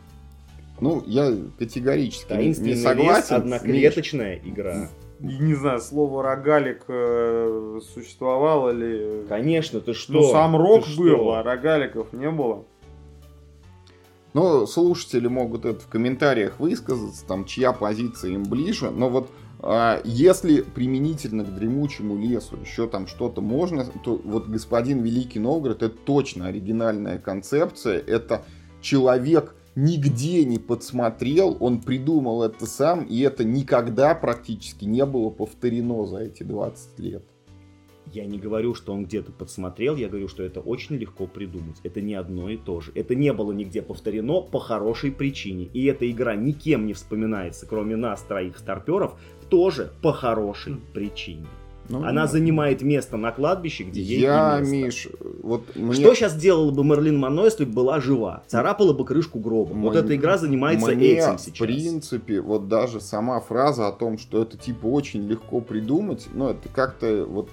Ну, я категорически не- не лес, согласен. одноклеточная игра. Не знаю, слово рогалик э, существовало ли. Конечно, ты что? Ну, сам Ты рок что? был, а рогаликов не было. Ну, слушатели могут это в комментариях высказаться, там, чья позиция им ближе. Но вот а, если применительно к дремучему лесу еще там что-то можно, то вот господин Великий Новгород это точно оригинальная концепция. Это человек нигде не подсмотрел, он придумал это сам, и это никогда практически не было повторено за эти 20 лет. Я не говорю, что он где-то подсмотрел, я говорю, что это очень легко придумать. Это не одно и то же. Это не было нигде повторено по хорошей причине. И эта игра никем не вспоминается, кроме нас, троих старперов, тоже по хорошей причине. Ну, Она занимает место на кладбище, где ей Я. Миш, вот мне... Что сейчас делала бы Мерлин Монро, если бы была жива? Царапала бы крышку гроба. вот Мне- эта игра занимается Мне, этим В сейчас. принципе, вот даже сама фраза о том, что это типа очень легко придумать, ну это как-то вот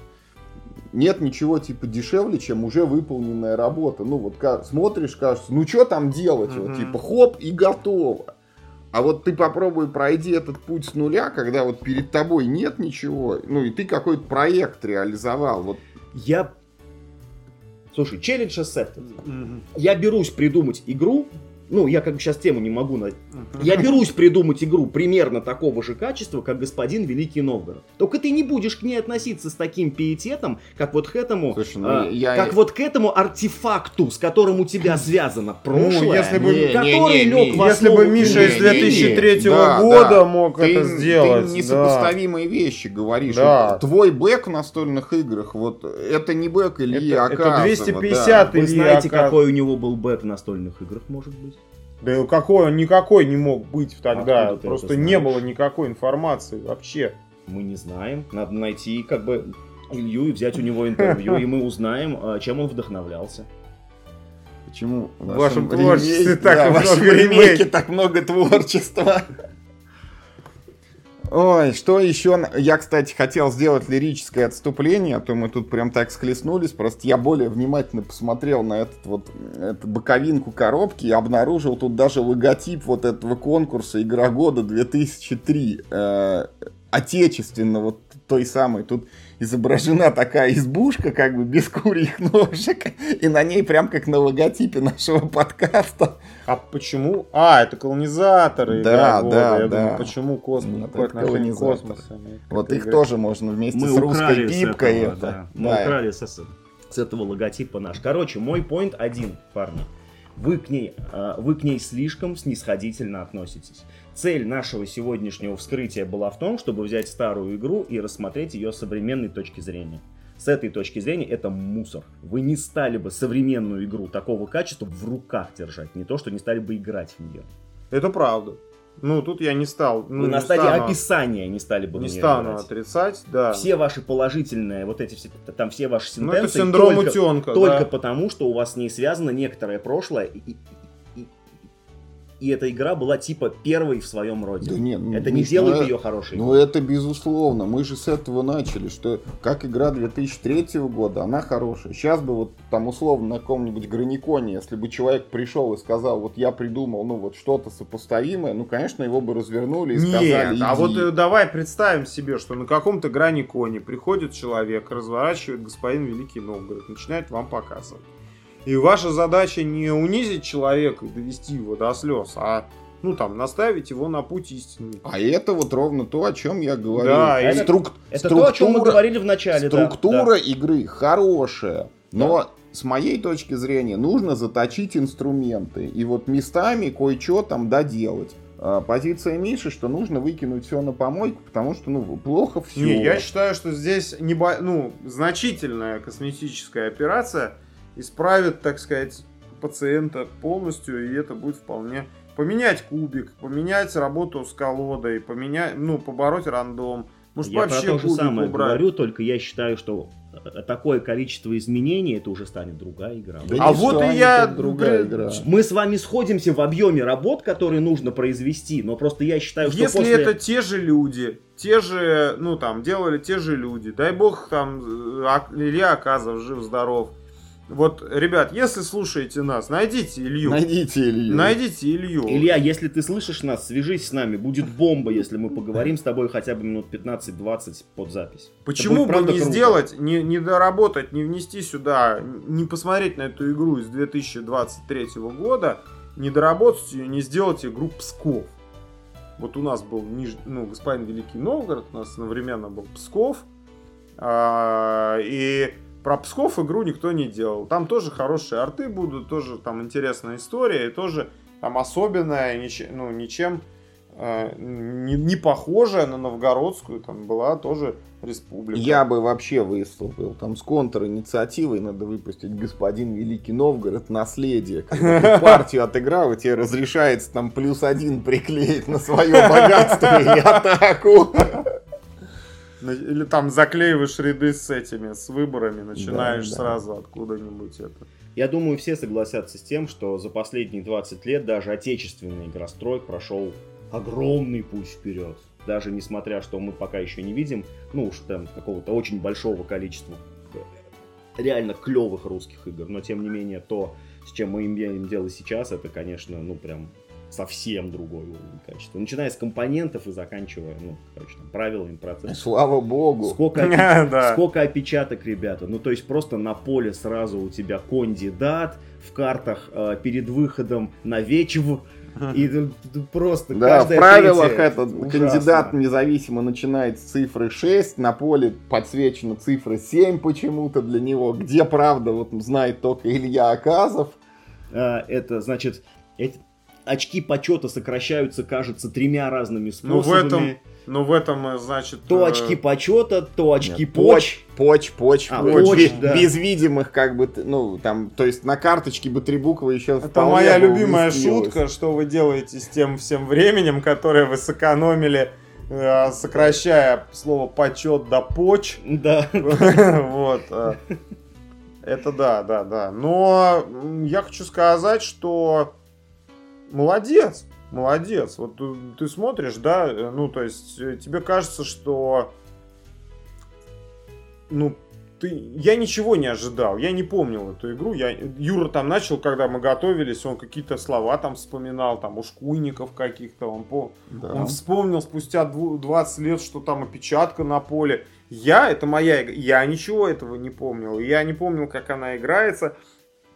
нет ничего типа дешевле, чем уже выполненная работа. Ну вот ка- смотришь, кажется, ну что там делать, вот Мгм. типа хоп и готово. А вот ты попробуй пройди этот путь с нуля, когда вот перед тобой нет ничего, ну и ты какой-то проект реализовал. Вот Я... Слушай, челлендж accepted. Я берусь придумать игру, ну, я как бы сейчас тему не могу... на- Я берусь придумать игру примерно такого же качества, как господин Великий Новгород. Только ты не будешь к ней относиться с таким пиететом, как вот к этому... Слушай, ну, а, я- Как вот к этому артефакту, с которым у тебя связано прошлое, Ну, если бы- Не, который не, не, лег не. в Если основу бы Миша из Не, не, не. 2003 Да, года да. мог ты, это сделать. ты да. несопоставимые вещи говоришь. Да. Твой бэк в настольных играх, вот это не бэк Ильи Это- это Аказова, 250 Вы Ильи знаете, Аказ- какой у него был бэк в настольных играх, может быть? Да и какой он никакой не мог быть тогда. Откуда Просто не было никакой информации вообще. Мы не знаем. Надо найти как бы Илью и взять у него интервью, и мы узнаем, а, чем он вдохновлялся. Почему в вашем вашем творчестве да, много ремейке так много творчества? Ой, что еще? Я, кстати, хотел сделать лирическое отступление, а то мы тут прям так схлестнулись. Просто я более внимательно посмотрел на этот вот эту боковинку коробки и обнаружил тут даже логотип вот этого конкурса Игра года 2003. Э, отечественного той самой. Тут изображена такая избушка, как бы без курьих ножек, и на ней прям как на логотипе нашего подкаста. А почему? А, это колонизаторы. Да, игра да. Я да. думаю, почему космос? Ну, Какое отношение к колонизаторы. космосу имеет? Вот Как их игра? тоже можно вместе Мы с русской украли с пипкой этого, это. да. Мы Да. украли с, с этого логотипа наш. Короче, мой point один, парни. Вы к ней, а, вы к ней слишком снисходительно относитесь. Цель нашего сегодняшнего вскрытия была в том, чтобы взять старую игру и рассмотреть ее с современной точки зрения. С этой точки зрения это мусор. Вы не стали бы современную игру такого качества в руках держать, не то, что не стали бы играть в нее. Это правда. Ну, тут я не стал. Ну, Вы на не стадии стану- описания не стали бы Не стану играть. отрицать, да. Все ваши положительные, вот эти все, там все ваши Ну, сентенции, это синдром только, утенка. только да. потому, что у вас с ней связано некоторое прошлое, и, и- и- эта игра была типа первой в своем роде. Да нет, ну, это не делает ну, ее хорошей. Ну это безусловно, мы же с этого начали, что как игра 2003 года, она хорошая. Сейчас бы вот там условно на каком-нибудь Граниконе, если бы человек пришел и сказал, вот я придумал, ну вот что-то сопоставимое, ну конечно его бы развернули и сказали, Нет, а вот э, давай представим себе, что на каком-то грани кони приходит человек, разворачивает господин Великий Новгород, начинает вам показывать. И ваша задача не унизить человека и довести его до слез, а ну там наставить его на путь истинный. А это вот ровно то, о чем я говорю. Да, это- Струк- это то, о чем мы структура- говорили в начале. да, Структура да. игры хорошая, но с моей точки зрения нужно заточить инструменты и вот местами кое-что там доделать. А, Позиция Миши, что нужно выкинуть все на помойку, потому что ну плохо все. Не, я считаю, что здесь небо... ну, значительная косметическая операция исправит, так сказать, пациента полностью, и это будет вполне поменять кубик, поменять работу с колодой, поменять, ну, побороть рандом. Может, Я про вообще то же самое убрать. говорю, только я считаю, что э, такое количество изменений, это уже станет другая игра. Да А вот и я, другая игра. Мы с вами сходимся в объеме работ, которые нужно произвести, но просто я считаю, что Если после... это те же люди, те же, ну там, делали те же люди, дай бог там э, Илья Аказов жив-здоров. Вот, ребят, если слушаете нас, найдите Илью. Найдите Илью. Найдите Илью. Илья, если ты слышишь нас, свяжись с нами. Будет бомба, если мы поговорим с тобой хотя бы минут 15-20 под запись. Почему бы не круто. сделать, не, не доработать, не внести сюда, не посмотреть на эту игру из 2023 года, не доработать ее, не сделать игру Псков. Вот у нас был ниж... ну, господин Великий Новгород, у нас одновременно был Псков. а, и про Псков игру никто не делал. Там тоже хорошие арты будут, тоже там интересная история, и тоже там особенная, нич- ну, ничем э, не, не похожая на новгородскую, там была тоже республика. Я бы вообще выступил. Там с контр-инициативой надо выпустить господин Великий Новгород наследие. Когда ты партию отыграл, и тебе разрешается там плюс один приклеить на свое богатство и атаку. Или там заклеиваешь ряды с этими, с выборами, начинаешь да. сразу откуда-нибудь это. Я думаю, все согласятся с тем, что за последние 20 лет даже отечественный игрострой прошел огромный путь вперед. Даже несмотря, что мы пока еще не видим, ну уж там какого-то очень большого количества реально клевых русских игр. Но тем не менее, то, с чем мы имеем дело сейчас, это, конечно, ну прям совсем другой уровень качества. Начиная с компонентов и заканчивая, ну, короче, там, правилами процесса. Слава богу. Сколько, опи- сколько опечаток, ребята. Ну, то есть просто на поле сразу у тебя кандидат, в картах э, перед выходом на вечев. И просто Да, в правилах третья этот ужасно. кандидат независимо начинает с цифры 6, на поле подсвечена цифра 7 почему-то для него, где правда вот знает только Илья Аказов. А, это, значит, эти очки почета сокращаются, кажется, тремя разными Ну, способами. в этом, ну, в этом, значит... То э, очки почета, то очки Нет, поч. Поч, поч, А, поч. поч, Без- да. Без видимых, как бы, ну, там, то есть на карточке бы три буквы еще Это моя любимая шутка, что вы делаете с тем всем временем, которое вы сэкономили, э, сокращая слово почет до поч. Да. Вот. э, Это да, да, да. Но я хочу сказать, что молодец. молодец. Вот ты, смотришь, да, э, ну, то есть э, тебе кажется, что, ну, ты, я ничего не ожидал, я не помнил эту игру. Я, Юра там начал, когда мы готовились, он какие-то слова там вспоминал, там ушкуйников каких-то, он, по, Да. он вспомнил спустя дву- 20 лет, что там опечатка на поле. Я, это моя игра, я ничего этого не помнил. Я не помнил, как она играется.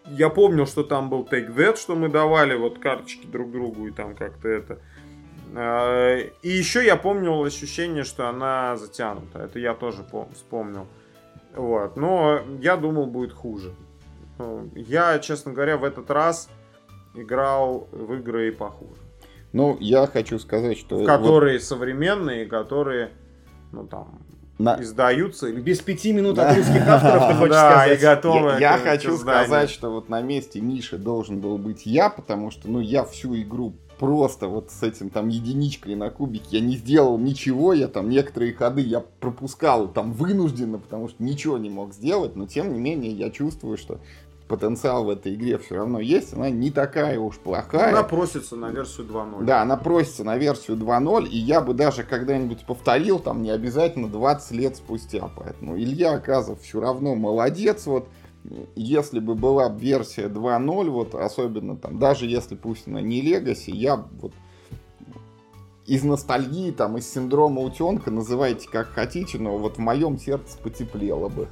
Я помнил, что там был Take That, что мы давали вот карточки друг другу и там как-то это. А, И еще я помнил ощущение, что она затянута. Это я тоже пом- вспомнил. Вот. Но я думал, будет хуже. Ну, Я, честно говоря, в этот раз играл в игры и похуже. Ну, я хочу сказать, что... вот Которые современные, которые, ну там, на- издаются или Без пяти минут от русских авторов ты хочешь да, и сказать. готовы. Я, я хочу изданию. сказать, что вот на месте Миши должен был быть я, потому что, ну, я всю игру просто вот с этим там единичкой на кубике, я не сделал ничего, я там некоторые ходы я пропускал там вынужденно, потому что ничего не мог сделать, но тем не менее я чувствую, что потенциал в этой игре все равно есть, она не такая уж плохая. Она просится на версию 2.0. Да, она просится на версию 2.0, и я бы даже когда-нибудь повторил, там не обязательно 20 лет спустя. Поэтому Илья Аказов все равно молодец. Вот если бы была версия 2.0, вот особенно там, даже если пусть она не Legacy, я вот из ностальгии, там, из синдрома утенка, называйте как хотите, но вот в моем сердце потеплело бы.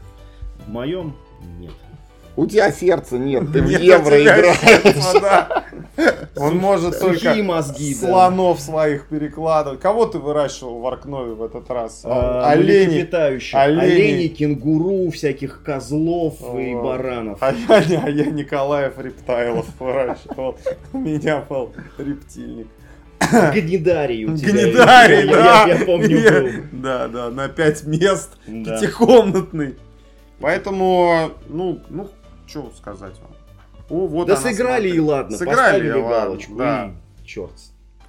В моем нет. У тебя сердца нет, ты в Нет, евро играешь. сердца, да. Он может только мозги, да. слонов своих перекладывать. Кого ты выращивал в Аркнове в этот раз? А, млекопитающих. Оленей. Оленей, кенгуру, всяких козлов и Вот. баранов. А я, а я Николаев Рептайлов выращивал. У меня был рептильник. Гнедарий у тебя. Гнедарий, я, да. Я, я помню, был. Да, да, на пять мест. Да. Пятикомнатный. Поэтому, ну, ну, что сказать вам. О, вот Да она, сыграли смотри. и ладно, Сыграли, поставили и ладно, галочку. да. И черт.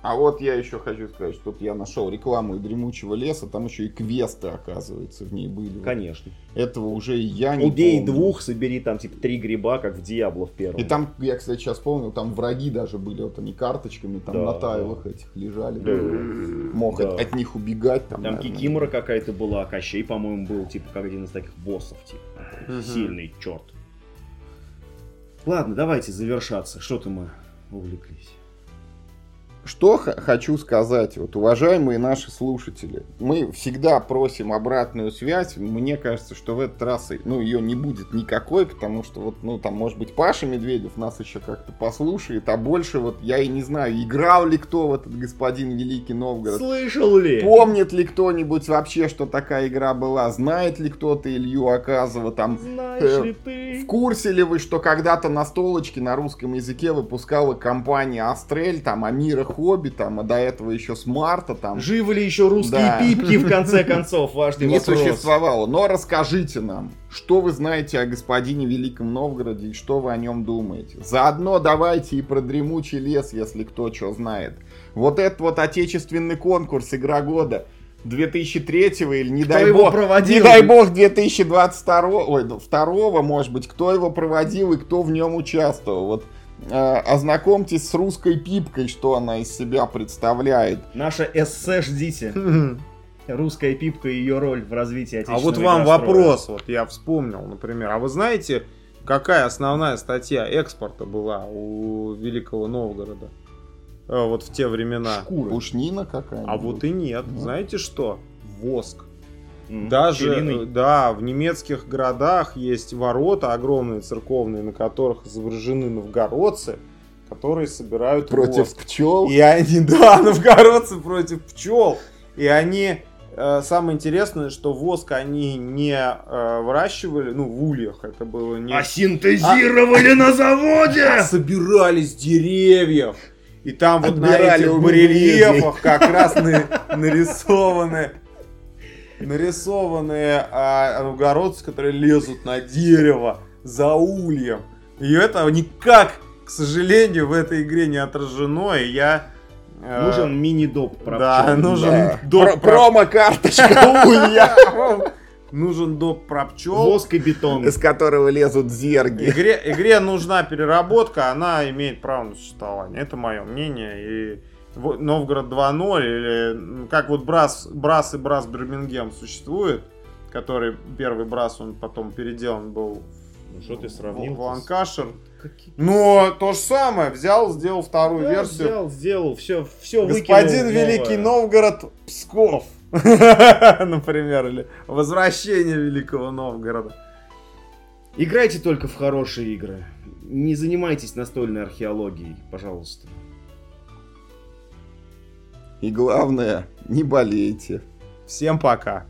А вот я еще хочу сказать, что тут я нашел рекламу и дремучего леса, там еще и квесты, оказывается, в ней были. Конечно. Этого уже и я не Убей помню. двух, собери там типа три гриба, как в Диабло в первом. И там, я, кстати, сейчас помню, там враги даже были, вот они карточками там Да, на тайлах этих лежали. Да. Мог Да. от, от них убегать. Там, Там наверное. Кикимора какая-то была, Кощей, по-моему, был, типа, как один из таких боссов, типа. Мгм. Сильный черт. Ладно, давайте завершаться. Что-то мы увлеклись. Что хочу сказать, вот, уважаемые наши слушатели, мы всегда просим обратную связь. Мне кажется, что в этот раз, ну, ее не будет никакой, потому что вот, ну, там, может быть, Паша Медведев нас еще как-то послушает, а больше вот я и не знаю, играл ли кто в этот господин Великий Новгород. Слышал ли? Помнит ли кто-нибудь вообще, что такая игра была? Знает ли кто-то Илью Аказова там? Знаешь Э, ли ты? В курсе ли вы, что когда-то на столочке на русском языке выпускала компания Астрель, там Амира Хобби, там, а до этого еще Смарта, там Живы ли еще русские Да. пипки, в конце концов? Важный не вопрос. существовало. Но расскажите нам, что вы знаете о господине Великом Новгороде и что вы о нем думаете. Заодно давайте и про дремучий лес, если кто что знает. Вот этот вот отечественный конкурс Игра года 2003 или не Кто дай бог, проводил? не дай бог 2022, ой, ну, второго, может быть, кто его проводил и кто в нем участвовал. Вот ознакомьтесь с русской пипкой, что она из себя представляет. Наше эссе ждите. Русская пипка и ее роль в развитии А отечественного вот вам вопрос, вот я вспомнил, например. А вы знаете, какая основная статья экспорта была у Великого Новгорода? Э, Вот в те времена. Шкура. Пушнина какая А вот и нет. Ну. Знаете что? Воск. Даже, пчелиный. э, да, в немецких городах есть ворота огромные церковные, на которых изображены новгородцы, которые собирают Против воск. пчел. И они, да, новгородцы против пчел. И они, э, самое интересное, что воск они не э, выращивали, ну, в ульях это было не... А синтезировали на заводе! А собирали с деревьев. И там вот на этих барельефах как раз на- нарисованы нарисованные а, новгородцы, которые лезут на дерево за ульем. И это никак, к сожалению, в этой игре не отражено. И я... э, Нужен мини-доп про Да, пчел. нужен Да. доп Про- про- Промо-карточка улья, Нужен доп про пчел. Воск и бетон. из которого лезут зерги. Игре, игре нужна переработка, она имеет право на существование. Это мое мнение. И Новгород 2.0, или как вот Брас, Брас и Брас Бирмингем существует, который первый Брас, он потом переделан был ну, что ты сравнил? Ланкашер. Но то же самое, взял, сделал вторую да, версию. Взял, сделал, все, все Господин выкинул Великий новое. Новгород Псков. Например, или Возвращение Великого Новгорода. Играйте только в хорошие игры. Не занимайтесь настольной археологией, пожалуйста. И главное, не болейте. Всем пока.